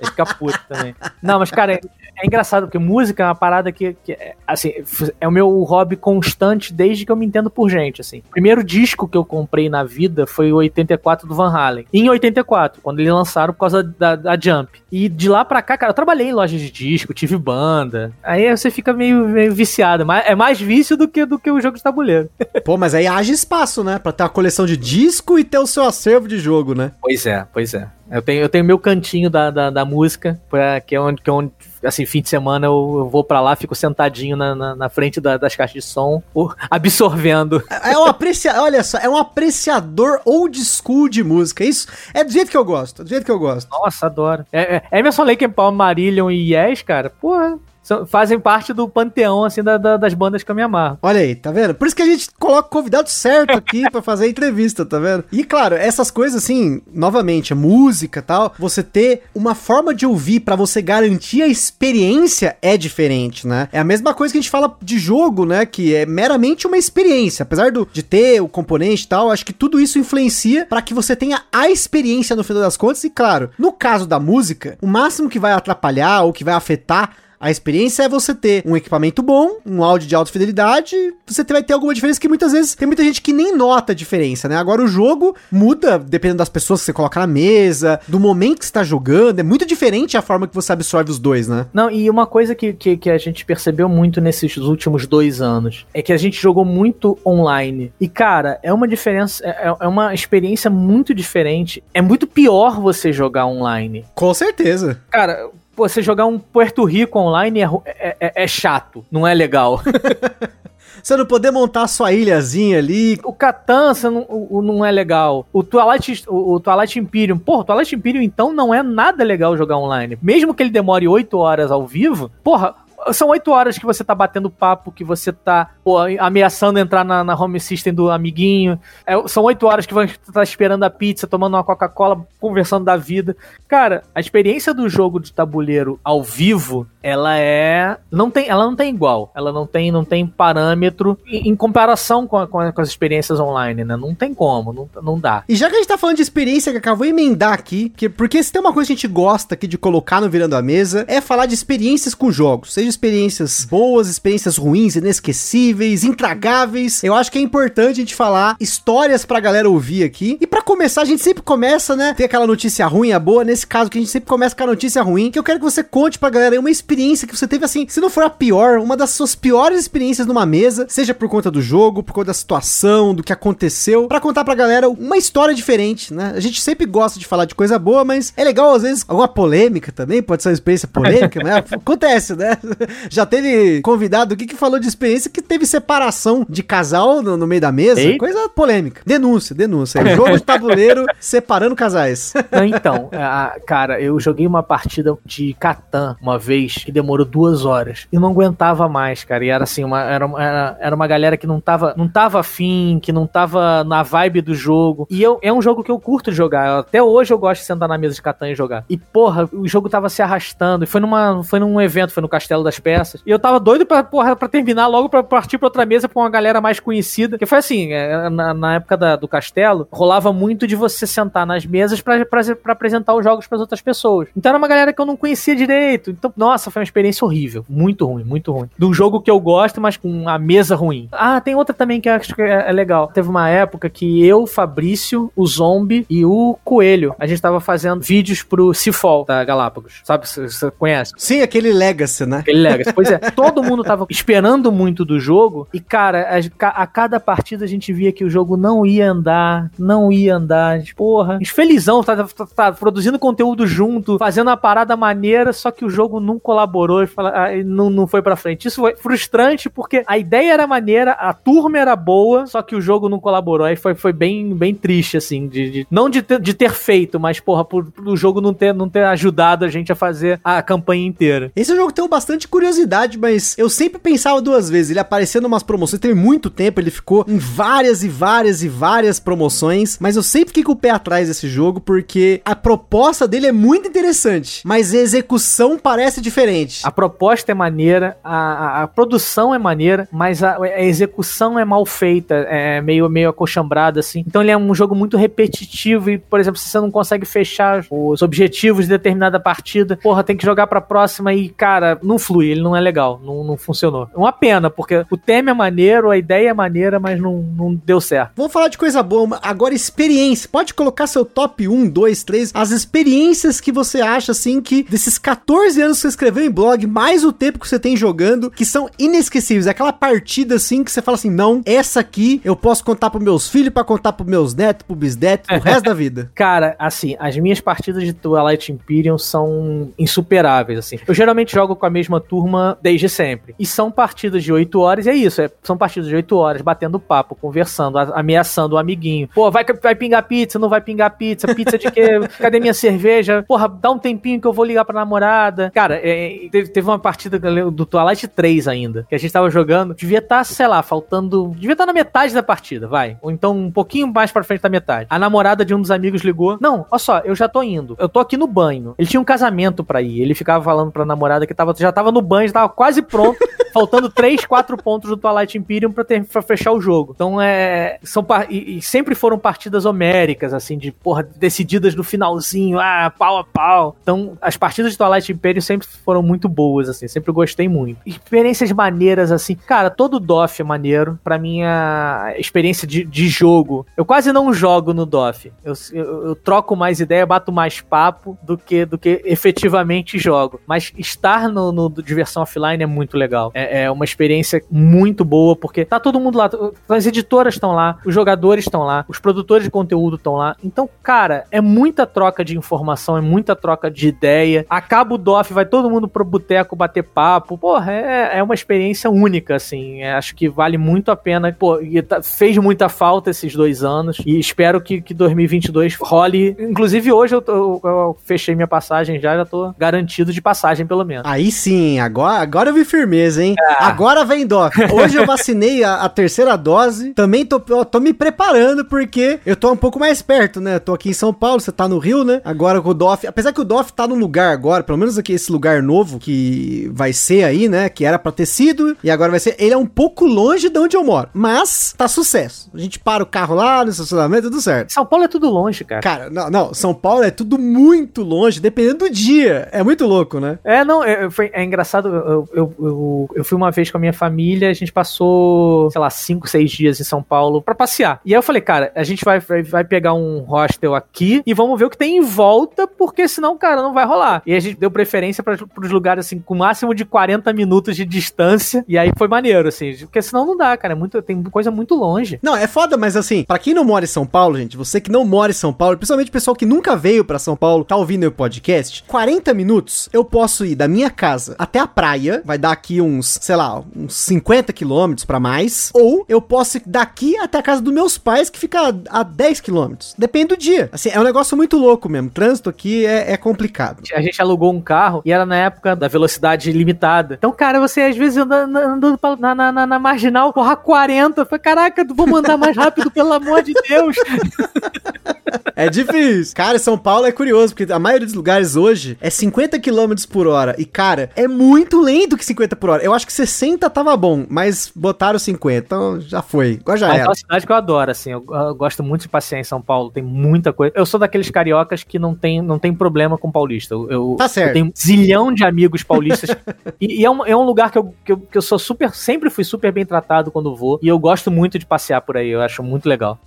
Aí fica puto também. Não, mas, cara, é, é engraçado, porque música é uma parada que, que, assim, é o meu hobby constante desde que eu me entendo por gente, assim. O primeiro disco que eu comprei na vida foi o 84 do Van Halen. Em 84, quando eles lançaram por causa da, da Jump. E de lá pra cá, cara, eu trabalhei em lojas de disco, tive banda. Aí você fica meio, meio viciado. É mais vício do que, do que o jogo de tabuleiro. Pô, mas aí haja espaço, né? Pra ter uma coleção de disco e ter o seu acervo de jogo, né? Pois é, pois é. Eu tenho, eu tenho meu cantinho da, da, da música, pra, que, é onde, que é onde, assim, fim de semana eu, vou para lá, fico sentadinho na, na, na frente da, das caixas de som, absorvendo. É um apreciador, olha só, é um apreciador old school de música. Isso é do jeito que eu gosto, do jeito que eu gosto. Nossa, adoro. É, é Emerson Lake and Palm, Marillion e Yes, cara, porra, fazem parte do panteão, assim, da, da, das bandas que eu me amarro. Olha aí, tá vendo? Por isso que a gente coloca o convidado certo aqui para fazer a entrevista, tá vendo? E claro, essas coisas, assim, novamente, a música tal, você ter uma forma de ouvir para você garantir a experiência é diferente, né? É a mesma coisa que a gente fala de jogo, né? Que é meramente uma experiência. Apesar do, de ter o componente e tal, acho que tudo isso influencia para que você tenha a experiência no final das contas. E claro, no caso da música, o máximo que vai atrapalhar ou que vai afetar a experiência é você ter um equipamento bom, um áudio de alta fidelidade, você vai ter alguma diferença que muitas vezes tem muita gente que nem nota a diferença, né? Agora o jogo muda dependendo das pessoas que você coloca na mesa, do momento que você tá jogando, é muito diferente a forma que você absorve os dois, né? Não, e uma coisa que, que, que a gente percebeu muito nesses últimos dois anos é que a gente jogou muito online. E, cara, é uma diferença, é, é uma experiência muito diferente. É muito pior você jogar online. Com certeza. Cara, você jogar um Puerto Rico online é, é, é, é chato, não é legal. você não poder montar sua ilhazinha ali. O Catan não, não é legal. O Twilight, o, o Twilight Imperium, porra, o Twilight Imperium então não é nada legal jogar online. Mesmo que ele demore 8 horas ao vivo, porra, são oito horas que você tá batendo papo, que você tá pô, ameaçando entrar na, na, home system do amiguinho. É, são oito horas que você tá esperando a pizza, tomando uma Coca-Cola, conversando da vida. Cara, a experiência do jogo de tabuleiro ao vivo, ela é. Não tem, ela não tem igual. Ela não tem, não tem parâmetro em, em comparação com, a, com, a, com, as experiências online, né? Não tem como, não, não dá. E já que a gente tá falando de experiência, que acabou de emendar aqui, que, porque se tem uma coisa que a gente gosta aqui de colocar no Virando a Mesa, é falar de experiências com jogos. Seja experiências boas, experiências ruins, inesquecíveis, intragáveis. Eu acho que é importante a gente falar histórias pra galera ouvir aqui. E para começar, a gente sempre começa, né? Tem aquela notícia ruim, a boa. Nesse caso, que a gente sempre começa com a notícia ruim, que eu quero que você conte pra galera uma experiência que você teve assim, se não for a pior, uma das suas piores experiências numa mesa, seja por conta do jogo, por conta da situação, do que aconteceu, para contar pra galera uma história diferente, né? A gente sempre gosta de falar de coisa boa, mas é legal às vezes alguma polêmica também, pode ser uma experiência polêmica, né? Acontece, né? Já teve convidado aqui que falou de experiência que teve separação de casal no, no meio da mesa. Ei? Coisa polêmica. Denúncia, denúncia. É jogo de tabuleiro separando casais. Não, então, a, cara, eu joguei uma partida de Catan uma vez que demorou duas horas. E não aguentava mais, cara. E era assim, uma, era, era, era uma galera que não tava, não tava afim, que não tava na vibe do jogo. E eu, é um jogo que eu curto jogar. Até hoje eu gosto de sentar na mesa de Catan e jogar. E, porra, o jogo tava se arrastando. E foi, numa, foi num evento, foi no Castelo das Peças. E eu tava doido pra, porra, pra terminar logo pra partir pra outra mesa com uma galera mais conhecida. Que foi assim, é, na, na época da, do castelo, rolava muito de você sentar nas mesas pra, pra, pra apresentar os jogos pras outras pessoas. Então era uma galera que eu não conhecia direito. Então, nossa, foi uma experiência horrível. Muito ruim, muito ruim. De um jogo que eu gosto, mas com a mesa ruim. Ah, tem outra também que eu acho que é, é legal. Teve uma época que eu, Fabrício, o Zombie e o Coelho, a gente tava fazendo vídeos pro Seafall da Galápagos. Sabe? Você conhece? Sim, aquele Legacy, né? Aquele Aquele Legacy. Pois é, todo mundo tava esperando muito do jogo e, cara, a, a cada partida a gente via que o jogo não ia andar, não ia andar. Porra, gente felizão, tá, tá, tá, produzindo conteúdo junto, fazendo uma parada maneira, só que o jogo não colaborou e fala, ah, não, não foi pra frente. Isso foi frustrante porque a ideia era maneira, a turma era boa, só que o jogo não colaborou. Aí foi, foi bem, bem triste, assim, de, de não de ter, de ter feito, mas, porra, por, o jogo não ter, não ter ajudado a gente a fazer a campanha inteira. Esse jogo tem bastante curiosidade, mas eu sempre pensava duas vezes. Ele aparecendo em umas promoções, teve muito tempo, ele ficou em várias e várias e várias promoções, mas eu sempre fiquei com o pé atrás desse jogo porque a proposta dele é muito interessante, mas a execução parece diferente. A proposta é maneira, a, a, a produção é maneira, mas a, a, execução é mal feita, é meio, meio acochambrada, assim. Então ele é um jogo muito repetitivo e, por exemplo, se você não consegue fechar os objetivos de determinada partida, porra, tem que jogar pra próxima e, cara, não flui, ele não é legal, não, não funcionou. É uma pena, porque o tema é maneiro, a ideia é maneira, mas não, não deu certo. Vamos falar de coisa boa, agora experiência. Pode colocar seu top 1, 2, 3, as experiências que você acha, assim, que desses 14 anos que você escreveu em blog, mais o tempo que você tem jogando, que são inesquecíveis. É aquela partida, assim, que você fala assim, não, essa aqui eu posso contar pros meus filhos, para contar pros meus netos, pro bisneto, pro resto da vida. Cara, assim, as minhas partidas de Twilight Imperium são insuperáveis, assim. Eu geralmente jogo com a mesma turma desde sempre. E são partidas de 8 horas, e é isso, é, são partidas de 8 horas, batendo papo, conversando, ameaçando o amiguinho. Pô, vai, vai pingar pizza, não vai pingar pizza, pizza de quê? Cadê minha cerveja? Porra, dá um tempinho que eu vou ligar pra namorada. Cara, é, teve, teve, uma partida do Twilight 3 ainda, que a gente tava jogando, devia estar, tá, sei lá, faltando, devia estar tá na metade da partida, vai. Ou então um pouquinho mais pra frente da metade. A namorada de um dos amigos ligou, não, olha só, eu já tô indo, eu tô aqui no banho. Ele tinha um casamento pra ir, ele ficava falando pra namorada que tava, já tava no banho, já tava quase pronto, faltando 3, 4 pontos do Twilight Imperium pra, ter, pra fechar o jogo. Então é. São, e, e, sempre foram partidas homéricas, assim, de porra, decididas no finalzinho, ah, pau a pau. Então, as partidas de Twilight Imperium sempre foram muito boas, assim, sempre gostei muito. Experiências maneiras, assim, cara, todo DOF é maneiro. Pra minha experiência de, de jogo, eu quase não jogo no DOF. Eu, eu, eu troco mais ideia, bato mais papo do que, do que efetivamente jogo. Mas estar no, no diversão offline é muito legal. É, é uma experiência muito boa, porque tá todo mundo lá, as editoras estão lá, os jogadores estão lá, os produtores de conteúdo estão lá. Então, cara, é muita troca de informação, é muita troca de ideia. Acaba o DOF, vai todo mundo pro boteco bater papo. Porra, é, é uma experiência única, assim. É, acho que vale muito a pena. Pô, tá, fez muita falta esses dois anos e espero que, que 2022 role. Inclusive, hoje eu, eu, eu fechei minha passagem já, já tô garantido de passagem, pelo menos. Aí sim, agora, agora eu vi firmeza, hein? É. Agora vem DOF. Hoje eu vacinei a, a, terceira dose. Também tô, tô me preparando porque eu tô um pouco mais perto, né? Eu tô aqui em São Paulo, você tá no Rio, né? Agora com o DOF. Apesar que o DOF tá no lugar agora, pelo menos aqui esse lugar novo que vai ser aí, né? Que era pra ter sido e agora vai ser. Ele é um pouco longe de onde eu moro, mas tá sucesso. A gente para o carro lá no estacionamento, tudo certo. São Paulo é tudo longe, cara. Cara, não, não. São Paulo é tudo muito longe, dependendo do dia. É muito louco, né? É, não. É, foi, é engraçado. Eu, eu, eu, eu fui uma vez com a minha família, a gente passou, sei lá, cinco, seis dias em São Paulo para passear. E aí eu falei, cara, a gente vai, vai, vai pegar um hostel aqui e vamos ver o que tem em volta, porque senão, cara, não vai rolar. E a gente deu preferência para os lugares, assim, com máximo de 40 minutos de distância. E aí foi maneiro, assim, porque senão não dá, cara. É muito, tem coisa muito longe. Não, é foda, mas assim, para quem não mora em São Paulo, gente, você que não mora em São Paulo, principalmente o pessoal que nunca veio para São Paulo, tá ouvindo o podcast, 40 minutos eu posso ir da minha casa a praia, vai dar aqui uns, sei lá, uns 50 quilômetros para mais, ou eu posso ir daqui até a casa dos meus pais, que fica a, a 10 quilômetros. Depende do dia. Assim, é um negócio muito louco mesmo. Trânsito aqui é, é complicado. A gente alugou um carro e era na época da velocidade limitada. Então, cara, você às vezes andando, andando na, na, na, na marginal, porra 40. Falei, caraca, vou mandar mais rápido, pelo amor de Deus. É difícil. Cara, São Paulo é curioso, porque a maioria dos lugares hoje é 50 km por hora. E, cara, é muito lento que 50 por hora. Eu acho que 60 tava bom, mas botaram 50, então já foi. Agora já era. É uma cidade que eu adoro, assim. Eu, eu, gosto muito de passear em São Paulo, tem muita coisa. Eu sou daqueles cariocas que não tem, não tem problema com paulista. Eu, tá certo. Eu tenho um zilhão de amigos paulistas. e, e é, um, é um lugar que eu, que, eu, que eu sou super, sempre fui super bem tratado quando vou. E eu gosto muito de passear por aí, eu acho muito legal.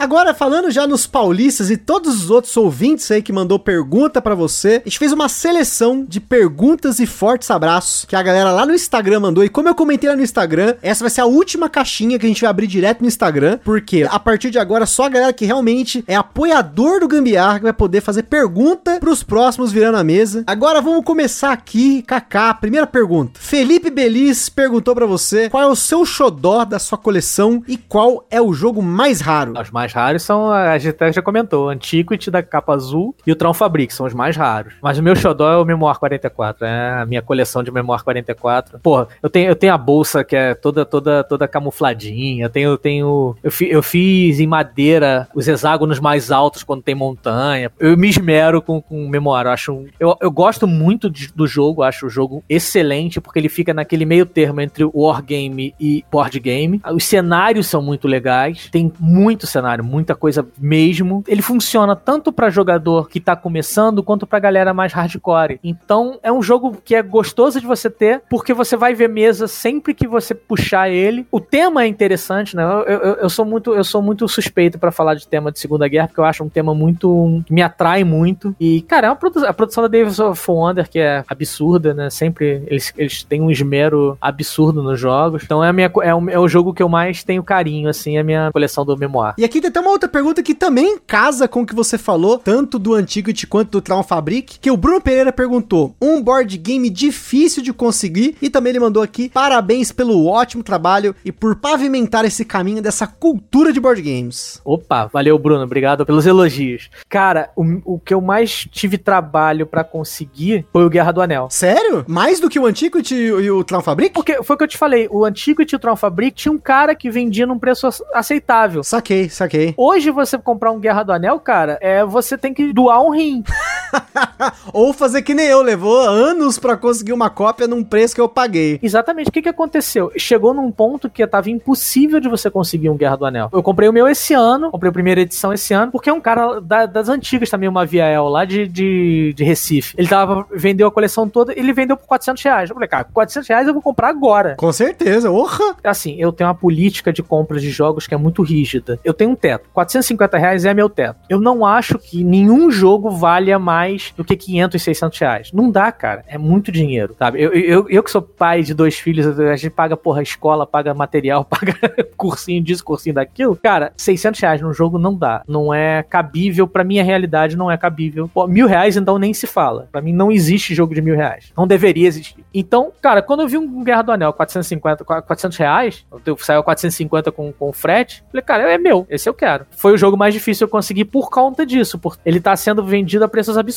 Agora, falando já nos paulistas e todos os outros ouvintes aí que mandou pergunta para você, a gente fez uma seleção de perguntas e fortes abraços que a galera lá no Instagram mandou. E como eu comentei lá no Instagram, essa vai ser a última caixinha que a gente vai abrir direto no Instagram, porque a partir de agora só a galera que realmente é apoiador do Gambiarra que vai poder fazer pergunta pros próximos virando a mesa. Agora vamos começar aqui, Kaká, primeira pergunta. Felipe Belis perguntou para você qual é o seu xodó da sua coleção e qual é o jogo mais raro. Os mais raros são, a gente já comentou, o Antiquity da capa azul e o Tron Fabric, são os mais raros. Mas o meu xodó é o Memoir 44, é a minha coleção de Memoir 44. Porra, eu tenho, eu tenho a bolsa que é toda toda toda camufladinha, eu tenho, eu tenho eu, fi, eu fiz em madeira os hexágonos mais altos quando tem montanha. Eu me esmero com, com Memoir, eu acho, eu, eu gosto muito de, do jogo, acho o jogo excelente porque ele fica naquele meio termo entre wargame e board game. Os cenários são muito legais, tem muito cenário, muita coisa mesmo. Ele funciona tanto para jogador que tá começando quanto pra galera mais hardcore. Então é um jogo que é gostoso de você ter, porque você vai ver mesa sempre que você puxar ele. O tema é interessante, né? Eu, eu, eu sou muito eu sou muito suspeito para falar de tema de Segunda Guerra, porque eu acho um tema muito que me atrai muito. E cara, é produ a produção da Davis of Wonder que é absurda, né? Sempre eles, eles têm um esmero absurdo nos jogos. Então é a minha é o, é o jogo que eu mais tenho carinho assim, é a minha coleção do Memoir. E aqui até uma outra pergunta que também casa com o que você falou, tanto do Antiquity quanto do Traum Fabric, que o Bruno Pereira perguntou: um board game difícil de conseguir, e também ele mandou aqui: parabéns pelo ótimo trabalho e por pavimentar esse caminho dessa cultura de board games. Opa, valeu, Bruno, obrigado pelos elogios. Cara, o, o que eu mais tive trabalho para conseguir foi o Guerra do Anel. Sério? Mais do que o Antiquity e o Traum Fabric? Porque foi o que eu te falei, o Antiquity e o Tron Fabric tinha um cara que vendia num preço aceitável. Saquei, saquei. Hoje você comprar um Guerra do Anel, cara, é você tem que doar um rim. Ou fazer que nem eu, levou anos para conseguir uma cópia num preço que eu paguei. Exatamente. O que, que aconteceu? Chegou num ponto que tava impossível de você conseguir um Guerra do Anel. Eu comprei o meu esse ano, comprei a primeira edição esse ano, porque é um cara da, das antigas também, uma Viel lá de, de, de, Recife. Ele tava, vendeu a coleção toda, ele vendeu por 400 reais. Eu falei, cara, 400 reais eu vou comprar agora. Com certeza, orra! Assim, eu tenho uma política de compra de jogos que é muito rígida. Eu tenho um teto. 450 reais é meu teto. Eu não acho que nenhum jogo valha mais do que 500, 600 reais. Não dá, cara. É muito dinheiro, sabe? Eu, eu, eu que sou pai de dois filhos, a gente paga, porra, escola, paga material, paga cursinho disso, cursinho daquilo. Cara, 600 reais num jogo não dá. Não é cabível. Pra minha realidade, não é cabível. Pô, mil reais, então, nem se fala. Pra mim, não existe jogo de mil reais. Não deveria existir. Então, cara, quando eu vi um Guerra do Anel 450, 400 reais, saiu 450 com, com frete, falei, cara, é meu. Esse eu quero. Foi o jogo mais difícil eu conseguir por conta disso. Por ele tá sendo vendido a preços absurdos.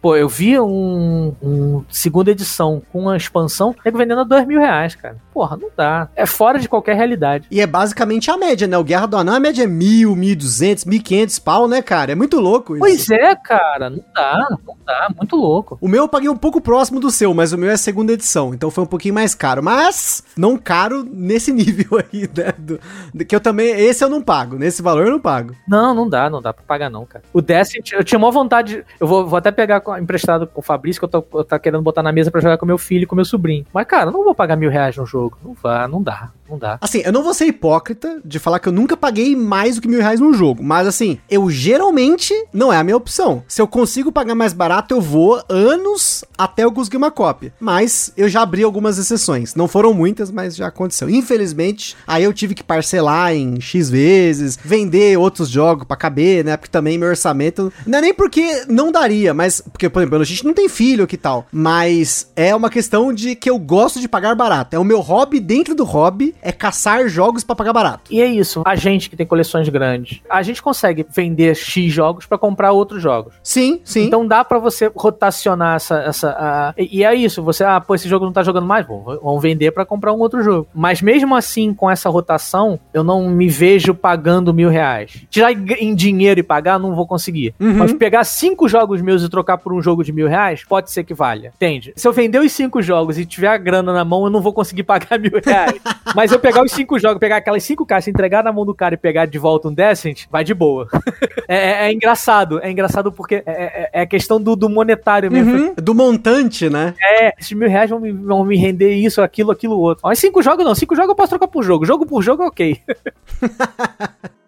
Pô, eu vi um, um segunda edição com uma expansão, nego vendendo a dois mil reais, cara. Porra, não dá. É fora de qualquer realidade. E é basicamente a média, né? O Guerra do Anão, a média é mil, mil duzentos, mil quinhentos pau, né, cara? É muito louco isso. Pois é, cara. Não dá, não dá. Muito louco. O meu eu paguei um pouco próximo do seu, mas o meu é segunda edição, então foi um pouquinho mais caro. Mas não caro nesse nível aí, né? Do, do, que eu também. Esse eu não pago. Nesse valor eu não pago. Não, não dá, não dá pra pagar, não, cara. O Descent, eu tinha uma vontade. Eu vou, vou até pegar emprestado com o Fabrício, que eu tô, eu tô querendo botar na mesa para jogar com meu filho e com meu sobrinho. Mas, cara, não vou pagar mil reais no jogo. Não vá, não dá, não dá. Assim, eu não vou ser hipócrita de falar que eu nunca paguei mais do que mil reais num jogo. Mas, assim, eu geralmente não é a minha opção. Se eu consigo pagar mais barato, eu vou anos até eu conseguir uma cópia. Mas eu já abri algumas exceções. Não foram muitas, mas já aconteceu. Infelizmente, aí eu tive que parcelar em X vezes, vender outros jogos para caber, né? Porque também meu orçamento. Não é nem porque não daria, mas. Porque, por exemplo, a gente não tem filho que tal. Mas é uma questão de que eu gosto de pagar barato. É o meu hobby dentro do hobby, é caçar jogos para pagar barato. E é isso. A gente que tem coleções grandes, a gente consegue vender X jogos para comprar outros jogos. Sim, sim. Então dá para você rotacionar essa. essa uh, e é isso. Você, ah, pô, esse jogo não tá jogando mais, bom, vamos vender para comprar um outro jogo. Mas mesmo assim, com essa rotação, eu não me vejo pagando mil reais. Tirar em dinheiro e pagar, não vou conseguir. Uhum. Mas pegar cinco jogos meus e trocar por um jogo de mil reais, pode ser que valha. Entende? Se eu vender os cinco jogos e tiver a grana na mão, eu não vou conseguir pagar mil reais. Mas eu pegar os cinco jogos, pegar aquelas cinco caixas, entregar na mão do cara e pegar de volta um Decent, vai de boa. é, é, é, engraçado. É engraçado porque é, é, é questão do, do monetário mesmo. Uhum. Do montante, né? É, esses mil reais vão me, vão me render isso, aquilo, aquilo, outro. Mas cinco jogos não. Cinco jogos eu posso trocar por jogo. Jogo por jogo, ok.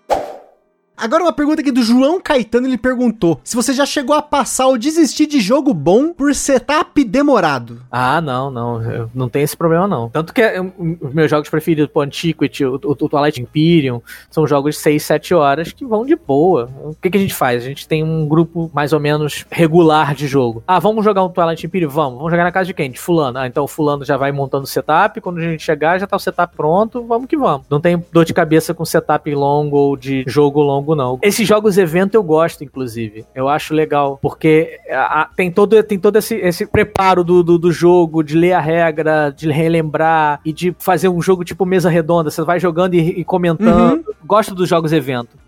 Agora uma pergunta aqui do João Caetano, ele perguntou se você já chegou a passar ou desistir de jogo bom por setup demorado. Ah, não, não, eu não tem esse problema não. Tanto que os meus jogos preferidos, o Antiquity, o, o, o Twilight Imperium, são jogos de 6, 7 horas que vão de boa. O que, que a gente faz? A gente tem um grupo mais ou menos regular de jogo. Ah, vamos jogar um Twilight Imperium? Vamos. Vamos jogar na casa de quem? De fulano. Ah, então o fulano já vai montando o setup, quando a gente chegar já tá o setup pronto, vamos que vamos. Não tem dor de cabeça com setup longo ou de jogo longo, não. Esses jogos evento eu gosto, inclusive. Eu acho legal, porque a, a, tem todo, tem todo esse, esse preparo do, do, do, jogo, de ler a regra, de relembrar e de fazer um jogo tipo mesa redonda. Você vai jogando e, e comentando. Uhum. Gosto dos jogos evento.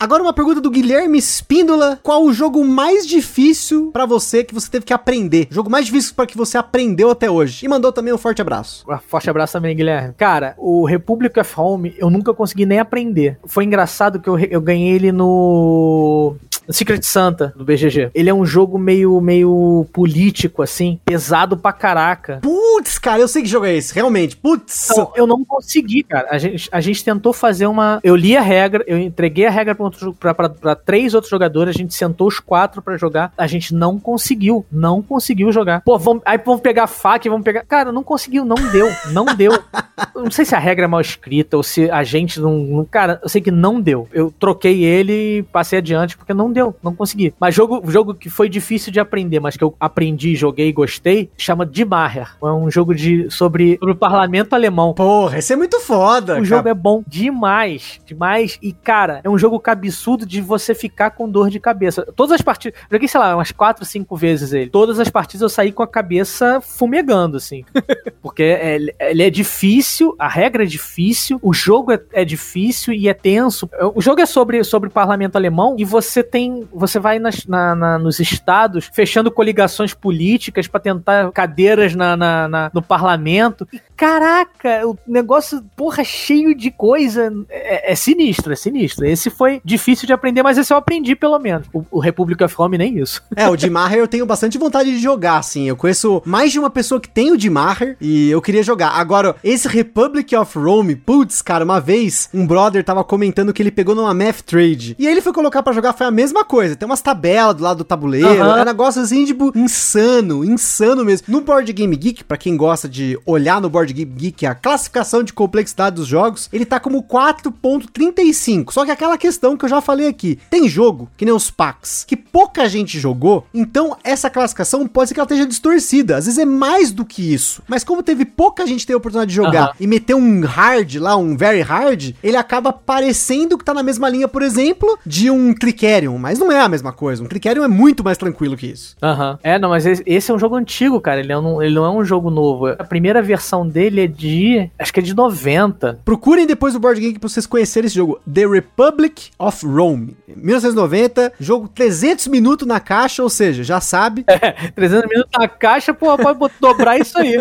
Agora uma pergunta do Guilherme Espíndola. Qual o jogo mais difícil para você que você teve que aprender? O jogo mais difícil para que você aprendeu até hoje? E mandou também um forte abraço. Um forte abraço também, Guilherme. Cara, o Republic of Home eu nunca consegui nem aprender. Foi engraçado que eu, eu ganhei ele no Secret Santa, do BGG. Ele é um jogo meio, meio político, assim, pesado pra caraca. Putz, cara, eu sei que jogo é esse, realmente. Putz. Então, eu não consegui, cara. A gente, a gente tentou fazer uma. Eu li a regra, eu entreguei a regra pra, outro, pra, pra, pra três outros jogadores, a gente sentou os quatro pra jogar. A gente não conseguiu. Não conseguiu jogar. Pô, vamos, aí vamos pegar faca e vamos pegar. Cara, não conseguiu, não deu. Não deu. não sei se a regra é mal escrita ou se a gente não. Cara, eu sei que não deu. Eu troquei ele e passei adiante porque não deu, não consegui. Mas jogo, jogo que foi difícil de aprender, mas que eu aprendi, joguei e gostei, chama Die Maher. É um jogo de, sobre, sobre o parlamento alemão. Porra, esse é muito foda. O cara. jogo é bom demais, demais. E, cara, é um jogo cabeçudo de você ficar com dor de cabeça. Todas as partidas, joguei, sei lá, umas 4, 5 vezes ele. Todas as partidas eu saí com a cabeça fumegando, assim. Porque é, ele é difícil, a regra é difícil, o jogo é, é difícil e é tenso. O jogo é sobre, sobre o parlamento alemão e você tem você vai nas, na, na, nos estados fechando coligações políticas para tentar cadeiras na, na, no parlamento. Caraca, o negócio, porra, cheio de coisa. É, é, sinistro, é sinistro. Esse foi difícil de aprender, mas esse eu aprendi pelo menos. O, o Republic of Rome nem isso. É, o Dimarrer eu tenho bastante vontade de jogar, assim. Eu conheço mais de uma pessoa que tem o Dimarrer e eu queria jogar. Agora, esse Republic of Rome, putz, cara, uma vez um brother tava comentando que ele pegou numa Math Trade. E aí ele foi colocar para jogar, foi a mesma coisa. Tem umas tabelas do lado do tabuleiro. Uhum. É um negócio assim, tipo, insano, insano mesmo. No Board Game Geek, para quem gosta de olhar no Board Game Geek a classificação de complexidade dos jogos, ele tá como 4.35. Só que aquela questão que eu já falei aqui, tem jogo, que nem os packs, que pouca gente jogou, então essa classificação pode ser que ela esteja distorcida. Às vezes é mais do que isso. Mas como teve pouca gente ter a oportunidade de jogar uhum. e meter um hard lá, um very hard, ele acaba parecendo que tá na mesma linha, por exemplo, de um Tricerion, mas não é a mesma coisa. Um Tricerion é muito mais tranquilo que isso. Aham. Uhum. É, não, mas esse é um jogo antigo, cara. Ele, é um, ele não é um jogo novo. A primeira versão dele é de. Acho que é de 90. Procurem depois o Board Game pra vocês conhecerem esse jogo. The Republic of Rome. 1990, jogo 300 minutos na caixa, ou seja, já sabe. É, 300 minutos na caixa, pô, pode dobrar isso aí.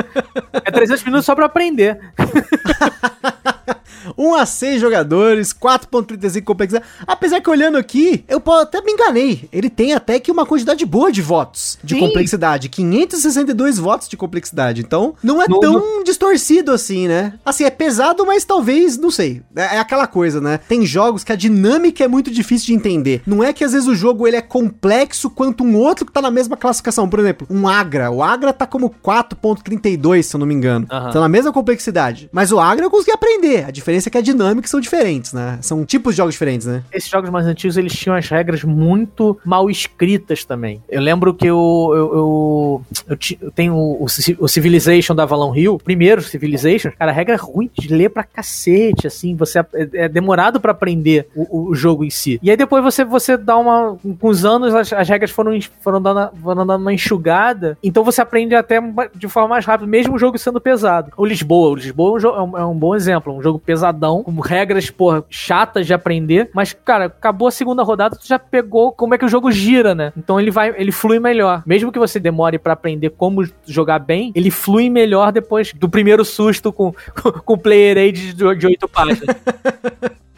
É 300 minutos só pra aprender. 1 a 6 jogadores, 4.35 complexidade. Apesar que olhando aqui, eu até me enganei. Ele tem até que uma quantidade boa de votos de Sim. complexidade. 562 votos de complexidade. Então, não é no, tão no... distorcido assim, né? Assim, é pesado, mas talvez, não sei. É, é, aquela coisa, né? Tem jogos que a dinâmica é muito difícil de entender. Não é que às vezes o jogo ele é complexo quanto um outro que tá na mesma classificação. Por exemplo, um Agra. O Agra tá como 4.32, se eu não me engano. Uhum. Tá na mesma complexidade. Mas o Agra eu consegui aprender. A diferença é que a dinâmica são diferentes, né? São tipos de jogos diferentes, né? Esses jogos mais antigos, eles tinham as regras muito mal escritas também. Eu lembro que eu, eu, eu, eu, eu tenho o, o, Civilization da Avalon Hill, primeiro Civilization, cara, a regra é ruim de ler pra cacete, assim, você é, é demorado para aprender o, o, jogo em si. E aí depois você, você dá uma, com os anos as, as regras foram, foram, dando, foram dando uma enxugada, então você aprende até de forma mais rápida, mesmo o jogo sendo pesado. O Lisboa, o Lisboa é um, é um bom exemplo, um jogo pesado pesadão, com regras, porra, chatas de aprender. Mas, cara, acabou a segunda rodada, tu já pegou como é que o jogo gira, né? Então ele vai, ele flui melhor. Mesmo que você demore para aprender como jogar bem, ele flui melhor depois do primeiro susto com, com player aid de, de 8 páginas.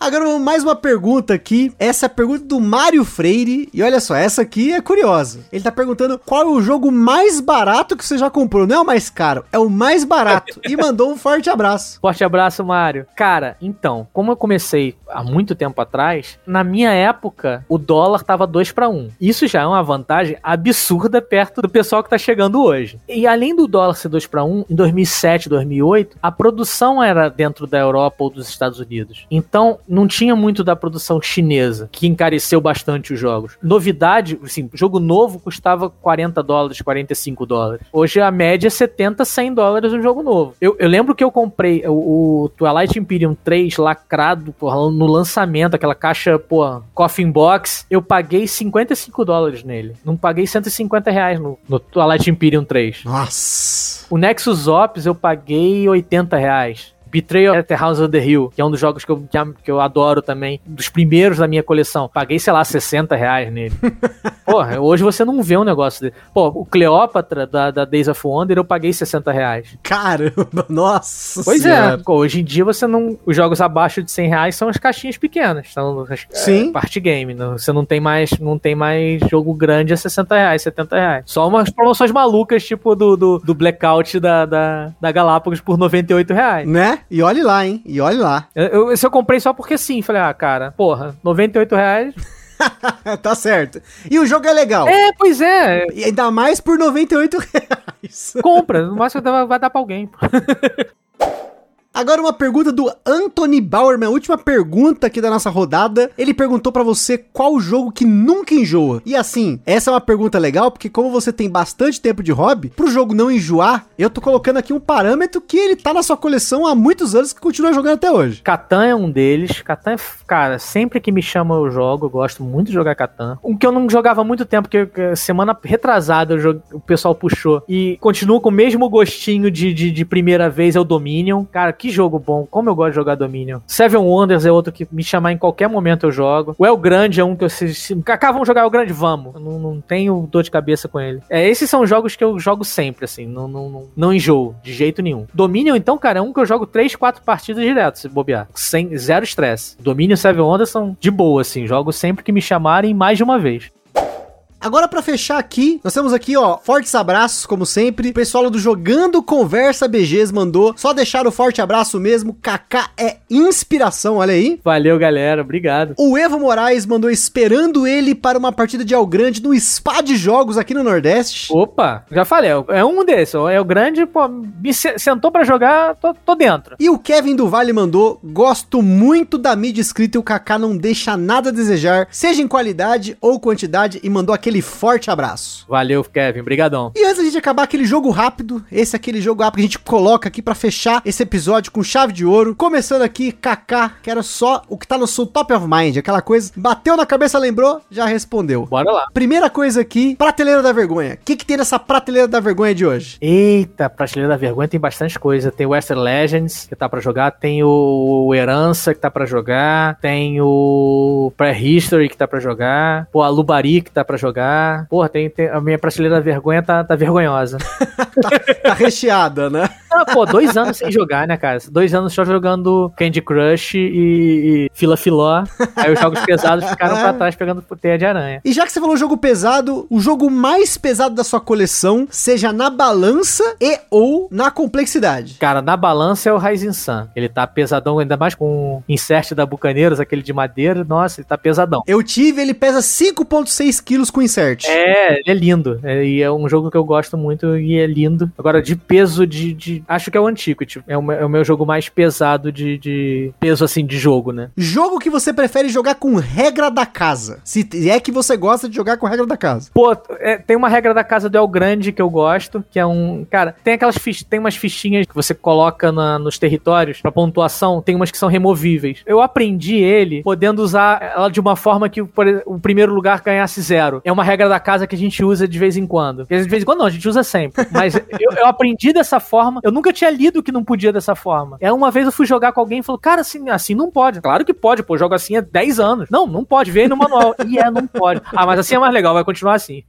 Agora mais uma pergunta aqui. Essa é a pergunta do Mário Freire. E olha só, essa aqui é curiosa. Ele tá perguntando qual é o jogo mais barato que você já comprou. Não é o mais caro, é o mais barato. e mandou um forte abraço. Forte abraço, Mário. Cara, então, como eu comecei há muito tempo atrás, na minha época, o dólar tava 2 para 1. Isso já é uma vantagem absurda perto do pessoal que tá chegando hoje. E além do dólar ser 2 para 1, em 2007, 2008, a produção era dentro da Europa ou dos Estados Unidos. Então, não tinha muito da produção chinesa, que encareceu bastante os jogos. Novidade, assim, jogo novo custava 40 dólares, 45 dólares. Hoje a média é 70, 100 dólares um jogo novo. Eu, eu lembro que eu comprei o, o Twilight Imperium 3 lacrado, porra, no lançamento, aquela caixa, pô, coffin box, eu paguei 55 dólares nele. Não paguei 150 reais no, no Twilight Imperium 3. Nossa. O Nexus Ops eu paguei 80 reais. Betrayal at the House of the Hill, que é um dos jogos que eu, que eu adoro também, dos primeiros da minha coleção. Paguei, sei lá, 60 reais nele. Porra, hoje você não vê um negócio dele. Pô, o Cleópatra da, da Days of Wonder eu paguei 60 reais. Caramba, nossa Pois é, senhora. é, pô, hoje em dia você não... Os jogos abaixo de 100 reais são as caixinhas pequenas, são as, Sim. É, parte game. Não, você não tem mais não tem mais jogo grande a 60 reais, 70 reais. Só umas promoções malucas, tipo do, do, do Blackout da, da, da Galápagos por 98 reais. Né? E olhe lá, hein? E olhe lá. Eu, eu, esse eu comprei só porque sim. Falei, ah, cara, porra, 98 reais. tá certo. E o jogo é legal. É, pois é. E ainda mais por 98 reais. Compra, no máximo vai dar pra alguém. Agora uma pergunta do Anthony Bauer, minha última pergunta aqui da nossa rodada. Ele perguntou para você qual jogo que nunca enjoa. E assim, essa é uma pergunta legal, porque como você tem bastante tempo de hobby, pro jogo não enjoar, eu tô colocando aqui um parâmetro que ele tá na sua coleção há muitos anos que continua jogando até hoje. Catan é um deles. Catan é, cara, sempre que me chama eu jogo, eu gosto muito de jogar Catan. Um que eu não jogava há muito tempo, que semana retrasada o pessoal puxou e continua com o mesmo gostinho de, de, de primeira vez, é o Dominion. Cara, que jogo bom. Como eu gosto de jogar Dominion. Seven Wonders é outro que me chamar em qualquer momento eu jogo. O El Grande é um que eu... Se, se, Kaká, vamos jogar El Grande? Vamos. Eu não, não tenho dor de cabeça com ele. É, esses são jogos que eu jogo sempre, assim. Não, não, não, não enjoo, de jeito nenhum. Dominion, então, cara, é um que eu jogo 3, 4 partidas direto, se bobear. Sem, zero estresse. Dominion e Seven Wonders são de boa, assim. Jogo sempre que me chamarem mais de uma vez. Agora para fechar aqui, nós temos aqui, ó, fortes abraços, como sempre. O pessoal do Jogando Conversa BGs mandou. Só deixar o forte abraço mesmo. Kaká é inspiração, olha aí. Valeu, galera. Obrigado. O Evo Moraes mandou esperando ele para uma partida de El Grande no Spa de Jogos aqui no Nordeste. Opa, já falei, é um desses. O El Grande, pô, me sentou para jogar, tô, tô, dentro. E o Kevin do Vale mandou: gosto muito da mídia escrita e o Kaká não deixa nada a desejar, seja em qualidade ou quantidade, e mandou aquele aquele forte abraço. Valeu, Kevin. Brigadão. E antes da gente acabar aquele jogo rápido, esse é aquele jogo rápido que a gente coloca aqui para fechar esse episódio com chave de ouro. Começando aqui, Kaká, que era só o que tá no seu top of mind, aquela coisa, bateu na cabeça, lembrou, já respondeu. Bora lá. Primeira coisa aqui, prateleira da vergonha. O que que tem nessa prateleira da vergonha de hoje? Eita, prateleira da vergonha tem bastante coisa. Tem o Western Legends, que tá para jogar, tem o Herança, que tá para jogar, tem o Prehistory, que tá para jogar, pô, a Lubari, que tá para jogar, jogar. Porra, tem, tem, a minha prateleira da vergonha tá, tá vergonhosa. tá, tá, recheada, né? Ah, pô, dois anos sem jogar, né, cara? Dois anos só jogando Candy Crush e, e Fila Filó. Aí os jogos pesados ficaram pra trás pegando teia de aranha. E já que você falou jogo pesado, o jogo mais pesado da sua coleção, seja na balança e ou na complexidade. Cara, na balança é o Rising Sun. Ele tá pesadão, ainda mais com o insert da Bucaneiros, aquele de madeira. Nossa, ele tá pesadão. Eu tive, ele pesa 5.6 quilos com insert. É, ele é lindo. É, e é um jogo que eu gosto muito e é lindo. Agora, de peso de. de acho que é o Antiquity. É o, é o meu jogo mais pesado de, de, peso, assim, de jogo, né? Jogo que você prefere jogar com regra da casa. Se é que você gosta de jogar com regra da casa. Pô, é, tem uma regra da casa do El Grande que eu gosto, que é um. Cara, tem aquelas fichas. Tem umas fichinhas que você coloca na, nos territórios pra pontuação. Tem umas que são removíveis. Eu aprendi ele podendo usar ela de uma forma que por, o primeiro lugar ganhasse zero. É uma regra da casa que a gente usa de vez em quando. De vez em quando não, a gente usa sempre. Mas eu, eu aprendi dessa forma. Eu nunca tinha lido que não podia dessa forma. É uma vez eu fui jogar com alguém e falou, cara, assim, assim não pode. Claro que pode, pô, jogo assim há 10 anos. Não, não pode, vem aí no manual. e é, não pode. Ah, mas assim é mais legal, vai continuar assim.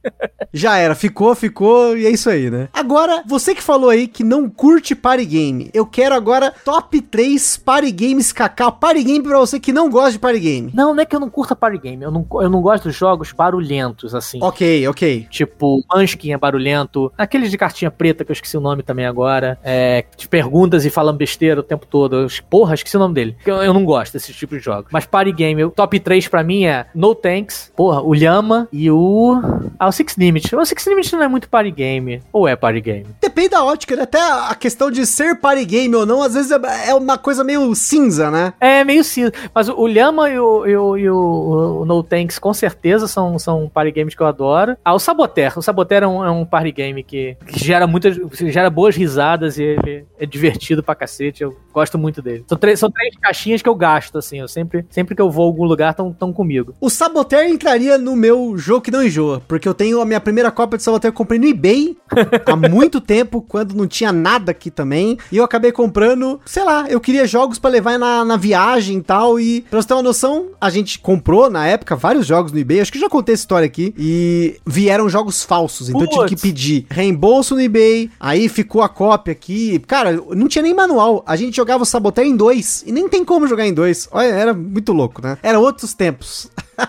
Já era, ficou, ficou e é isso aí, né? Agora, você que falou aí que não curte party game, eu quero agora top 3 party games kaká, party game pra você que não gosta de party game. Não, não é que eu não curta party game, eu não, eu não gosto dos jogos barulhentos, assim. Ok, ok. Tipo, Munchkin é barulhento, aqueles de cartinha preta, que eu esqueci o nome também agora, é, de perguntas e falando besteira o tempo todo. Porra, esqueci o nome dele. Eu, eu não gosto desse tipo de jogos. Mas party game, o top 3 pra mim é No Tanks, porra, o Lhama e o... Ah, o Six Limit. O Six Limit não é muito party game, ou é party game? Depende da ótica, né? Até a questão de ser party game ou não, às vezes é é uma coisa meio cinza, né? É, meio cinza. Mas o Lhama e o, e o, e o, No Tanks com certeza são, são party games que eu adoro. Ah, o Saboteur. O Saboteur é um, é um party game que, que gera muitas. gera boas risadas e ele é divertido pra cacete. Eu gosto muito dele. São, três- são três caixinhas que eu gasto, assim. Eu sempre, sempre que eu vou a algum lugar, estão tão comigo. O Saboteur entraria no meu jogo que não enjoa, porque eu tenho a minha primeira cópia de Saboteur, eu comprei no eBay há muito tempo, quando não tinha nada aqui também, e eu acabei comprando, sei lá, eu queria jogos pra levar na, na viagem e tal, e pra você ter uma noção, a gente comprou na época vários jogos no eBay, acho que eu já contei essa história aqui, e vieram jogos falsos, então eu tive que Putz. pedir reembolso no eBay, aí ficou a cópia aqui, cara, não tinha nem manual, a gente jogava o Saboteur em dois, e nem tem como jogar em dois, olha, era muito louco, né? Era outros tempos.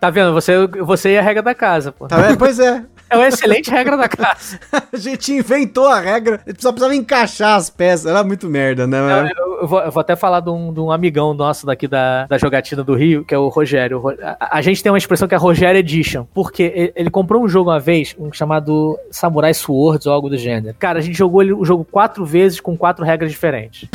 Tá vendo? Você, você é a regra da casa, pô. Tá vendo? Pois é. É uma excelente regra da casa. A gente inventou a regra, a gente só precisava encaixar as peças. Era muito merda, né? Eu, eu vou, eu vou até falar de um, de um amigão nosso daqui da, da jogatina do Rio, que é o Rogério. A, a gente tem uma expressão que é Rogério Edition, porque ele, ele comprou um jogo uma vez, um chamado Samurai Swords ou algo do gênero. Cara, a gente jogou ele- o jogo quatro vezes com quatro regras diferentes.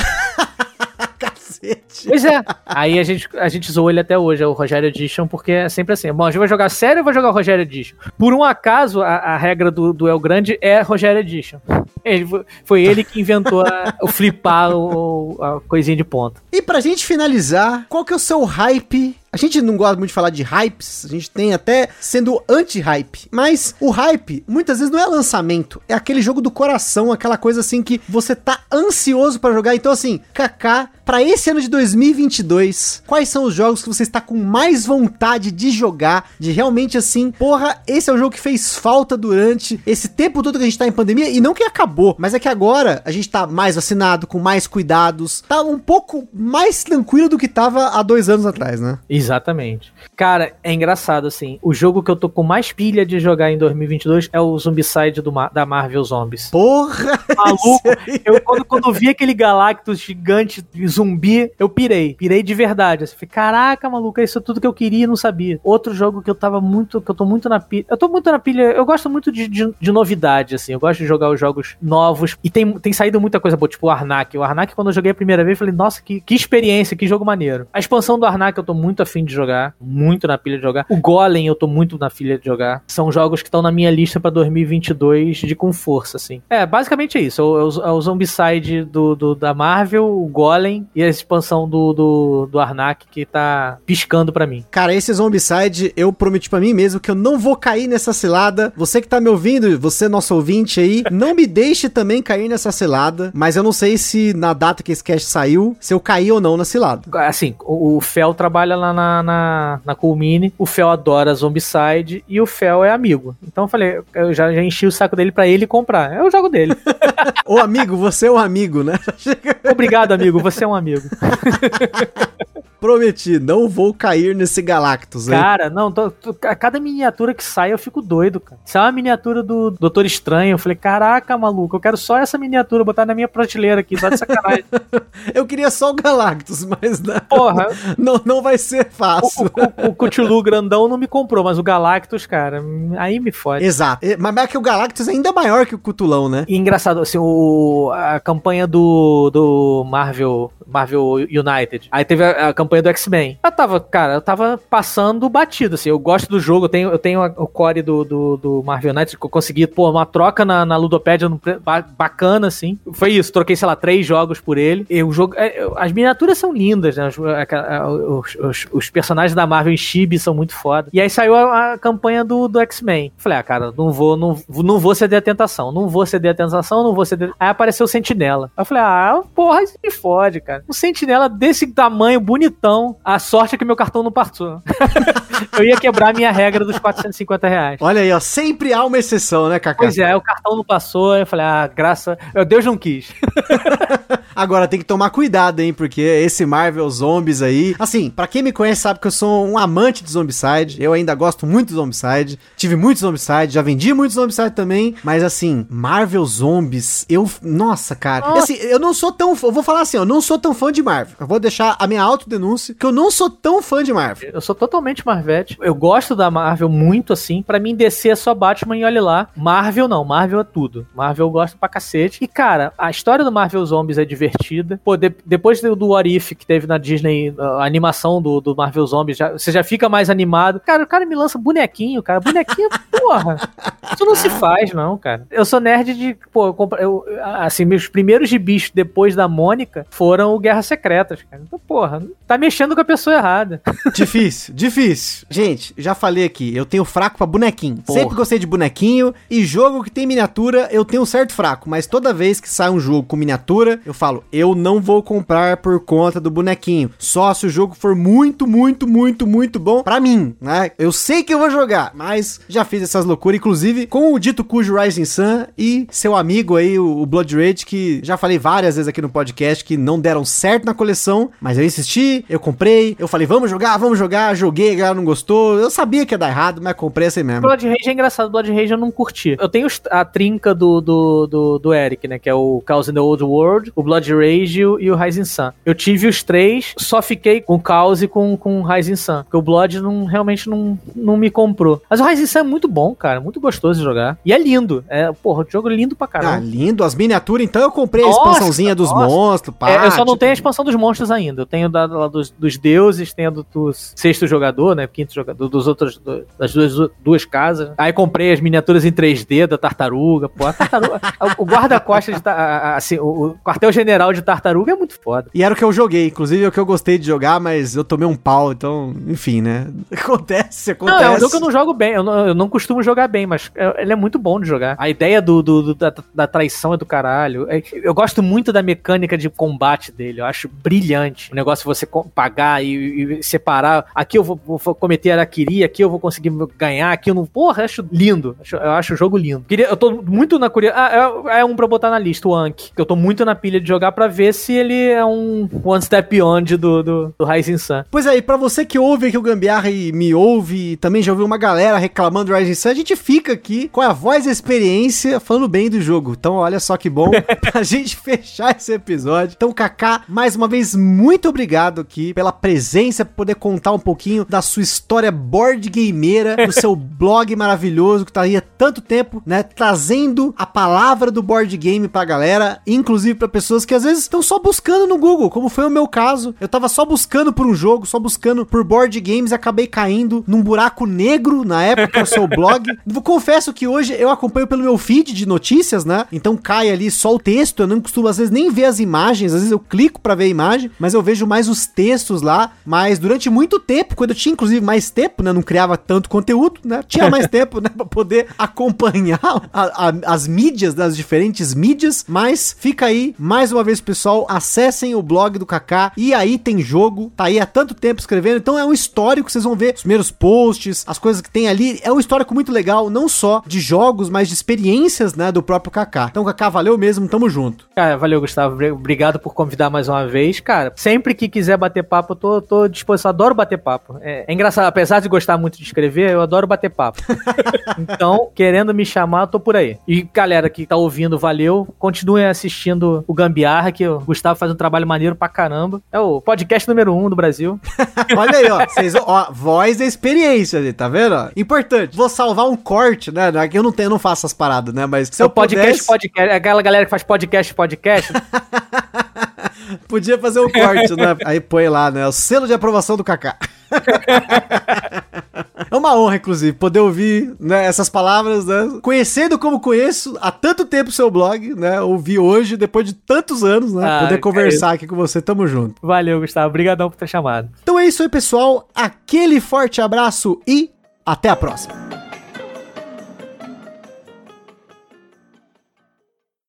Cacete. Pois é. Aí a gente, a gente zoou ele até hoje, é o Rogério Edition, porque é sempre assim. Bom, a gente vai jogar sério ou vai jogar o Rogério Edition? Por um acaso, a, a regra do, do El Grande é Rogério Edition. Ele, foi- ele que inventou a- o flipar o, a coisinha de ponta. E pra gente finalizar, qual que é o seu hype? A gente não gosta muito de falar de hypes, a gente tem até sendo anti-hype. Mas o hype, muitas vezes, não é lançamento, é aquele jogo do coração, aquela coisa assim que você tá ansioso pra jogar. Então, assim, Kaká, pra esse ano de 2022, quais são os jogos que você está com mais vontade de jogar? De realmente assim, porra, esse é o jogo que fez falta durante esse tempo todo que a gente tá em pandemia. E não que acabou, mas é que agora a gente tá mais vacinado, com mais cuidados, tá um pouco mais tranquilo do que tava há dois anos atrás, né? Exatamente. Cara, é engraçado assim. O jogo que eu tô com mais pilha de jogar em 2022 é o Zombicide do da Marvel Zombies. Porra! Maluco, eu quando, quando vi aquele Galactus gigante zumbi, eu pirei. Pirei de verdade. Assim, falei, caraca, maluco, isso é tudo que eu queria e não sabia. Outro jogo que eu tava muito, que eu tô muito na pilha. Eu tô muito na pilha, eu gosto muito de, de, de novidade, assim. Eu gosto de jogar os jogos novos. E tem, tem saído muita coisa boa, tipo o Arnak. O Arnak, quando eu joguei a primeira vez, eu falei, nossa, que, que experiência, que jogo maneiro. A expansão do Arnak eu tô muito afim de jogar, muito na pilha de jogar. O Golem eu tô muito na pilha de jogar. São jogos que estão na minha lista pra 2022 de com força, assim. É, basicamente é isso. É o, é o- é o Zombicide do, do- da Marvel, o Golem e a expansão do, do, do Arnak que tá piscando pra mim. Cara, esse Zombicide, eu prometi pra mim mesmo que eu não vou cair nessa cilada. Você que tá me ouvindo, você nosso ouvinte aí, não me deixe também cair nessa cilada. Mas eu não sei se na data que esse cast saiu, se eu caí ou não na cilada. Assim, o, o Fel trabalha lá na, na, na Coolmini, o Fel adora Zombicide e o Fel é amigo. Então eu falei, eu já, já enchi o saco dele pra ele comprar. É o jogo dele. Ô amigo, você é um amigo, né? Obrigado, amigo, você é um amigo. Prometi, não vou cair nesse Galactus, hein? Cara, não, tô- tô- a cada miniatura que sai eu fico doido, cara. Se é uma miniatura do Doutor Estranho, eu falei, caraca, maluco, eu quero só essa miniatura, botar na minha prateleira aqui, só de sacanagem. Eu queria só o Galactus, mas não, Porra, não, não vai ser fácil. o, o, o Cthulhu grandão não me comprou, mas o Galactus, cara, aí me fode. Exato. Mas é que o Galactus é ainda maior que o Cutulão, né? E engraçado, assim, o, a campanha do, do Marvel, Marvel United. Aí teve a, a campanha campanha do X-Men. Eu tava, cara, eu tava passando batido, assim. Eu gosto do jogo, eu tenho, eu tenho o core do, do, do Marvel Knights, que eu consegui, pô, uma troca na, na Ludopédia bacana, assim. Foi isso, troquei, sei lá, três jogos por ele. E o jogo, é, as miniaturas são lindas, né? Os, os, os, os personagens da Marvel em Chibi são muito foda. E aí saiu a, a campanha do, do X-Men. Falei, ah, cara, não vou, não, não vou ceder a tentação, não vou ceder a tentação, não vou ceder. Aí apareceu o Sentinela. Aí eu falei, ah, porra, isso me fode, cara. Um Sentinela desse tamanho, bonitão. A sorte é que meu cartão não passou. eu ia quebrar a minha regra dos 450 reais. Olha aí, ó, sempre há uma exceção, né, Cacá? Pois é, o cartão não passou, eu falei, ah, graça, Deus não quis. Agora tem que tomar cuidado, hein, porque esse Marvel Zombies aí, assim, para quem me conhece sabe que eu sou um amante de Zombicide, eu ainda gosto muito de Zombicide, tive muitos Zombicide, já vendi muitos Zombicide também, mas assim, Marvel Zombies, eu, nossa, cara, nossa. assim, eu não sou tão, eu vou falar assim, eu não sou tão fã de Marvel. Eu vou deixar a minha autodenúncia que eu não sou tão fã de Marvel. Eu sou totalmente Marvete. Eu gosto da Marvel muito assim, para mim descer é só Batman e olhe lá. Marvel não, Marvel é tudo. Marvel eu gosto pra cacete. E cara, a história do Marvel Zombies é divertida. Pô, de, depois do What If que teve na Disney, a animação do, do Marvel Zombies, já, você já fica mais animado. Cara, o cara me lança bonequinho, cara. Bonequinho, porra. Isso não se faz, não, cara. Eu sou nerd de, pô, eu, eu, assim, meus primeiros gibis depois da Mônica foram o Guerras Secretas, cara. Então, porra, tá mexendo com a pessoa errada. Difícil, difícil. Gente, já falei aqui, eu tenho fraco pra bonequinho. Porra. Sempre gostei de bonequinho e jogo que tem miniatura, eu tenho um certo fraco, mas toda vez que sai um jogo com miniatura, eu falo, eu não vou comprar por conta do bonequinho. Só se o jogo for muito, muito, muito, muito bom para mim, né? Eu sei que eu vou jogar, mas já fiz essas loucuras, inclusive com o dito cujo Rising Sun e seu amigo aí, o Blood Rage, que já falei várias vezes aqui no podcast que não deram certo na coleção, mas eu insisti, eu comprei, eu falei, vamos jogar, vamos jogar, joguei, a galera não gostou, eu sabia que ia dar errado, mas comprei assim mesmo. Blood Rage é engraçado, Blood Rage eu não curti. Eu tenho a trinca do, do, do, do Eric, né, que é o Chaos in the Old World, o Blood Rage e o Rising Sun. Eu tive os três, só fiquei com o Chaos e com, com o Rising Sun, porque o Blood não, realmente não, não me comprou. Mas o Rising Sun é muito bom, cara, muito gostoso de jogar. E é lindo, é, porra, o jogo é lindo pra caramba. Ah, lindo, as miniaturas, então eu comprei nossa, a expansãozinha dos nossa. monstros, pá, é, Eu só não tenho a expansão dos monstros ainda, eu tenho da, da dos, dos deuses, tenho do, do sexto jogador, né, quinto jogador, dos outros, do, das duas, duas casas. Aí comprei as miniaturas em 3D da tartaruga, pô, a tartaruga, o guarda-costas, assim, o, quartel-general de tartaruga é muito foda. E era o que eu joguei, inclusive é o que eu gostei de jogar, mas eu tomei um pau, então, enfim, né, acontece, acontece. Não, é um jogo que eu não jogo bem, eu não, eu não costumo jogar bem, mas é, ele é muito bom de jogar. A ideia do, do, do da, da, traição é do caralho. É, eu gosto muito da mecânica de combate dele, eu acho brilhante. O negócio de você pagar e, e separar, aqui eu vou, vou cometer araquiri, aqui eu vou conseguir ganhar, aqui eu não... Porra, eu acho lindo, eu acho o jogo lindo. Queria, eu tô muito na curiosidade. Ah, é, é, um pra botar na lista, o Anki. Que eu tô muito na pilha de jogar pra ver se ele é um one step beyond do, do, do Rising Sun. Pois aí, é, pra você que ouve aqui o Gambiarra e me ouve, e também já ouviu uma galera reclamando do Rising Sun, a gente fica aqui com a voz e a experiência falando bem do jogo. Então, olha só que bom pra gente fechar esse episódio. Então, Kaká, mais uma vez, muito obrigado aqui pela presença, por poder contar um pouquinho da sua história board gameira, do seu blog maravilhoso que tá aí há tanto tempo, né? Trazendo a palavra do board game pra galera, inclusive para pessoas que às vezes estão só buscando no Google, como foi o meu caso. Eu tava só buscando por um jogo, só buscando por board games e acabei caindo num buraco negro na época que é o seu blog. Confesso que hoje eu acompanho pelo meu feed de notícias, né? Então cai ali só o texto, eu não costumo às vezes nem ver as imagens, às vezes eu clico para ver a imagem, mas eu vejo mais os textos lá. Mas durante muito tempo, quando eu tinha inclusive mais tempo, né? Não criava tanto conteúdo, né? Tinha mais tempo, né? Pra poder acompanhar a, a, as mídias, das diferentes mídias. Mas fica aí, mais uma vez, pessoal, acessem o blog do Kaká e aí tem jogo, tá aí há tanto tempo escrevendo, então é um histórico, vocês vão ver os primeiros posts, as coisas que tem ali, é um histórico muito legal, não só de jogos, mas de experiências, né, do próprio Kaká. Então, Kaká, valeu mesmo, tamo junto. Cara, valeu, Gustavo, obrigado por convidar mais uma vez, cara, sempre que quiser bater papo, eu tô, tô disposto, adoro bater papo. É, é engraçado, apesar de gostar muito de escrever, eu adoro bater papo. então, querendo me chamar, eu tô por aí. E galera que tá ouvindo, valeu, continuem assistindo o Gambiarra, que o Gustavo faz um trabalho maneiro pra caramba. É o podcast número um do Brasil. Olha aí, ó. Vocês, ó, voz da experiência ali, tá vendo? Importante. Vou salvar um corte, né? É eu não tenho, eu não faço essas paradas, né? Mas se podcast, pudesse... podcast, aquela galera que faz podcast, podcast. Podia fazer um corte, né? Aí põe lá, né? O selo de aprovação do Kaká. É uma honra, inclusive, poder ouvir né, essas palavras, né? Conhecendo como conheço há tanto tempo o seu blog, né? Ouvir hoje, depois de tantos anos, né? Ah, poder que conversar aqui com você. Tamo junto. Valeu, Gustavo. Obrigadão por ter chamado. Então é isso aí, pessoal. Aquele forte abraço e até a próxima.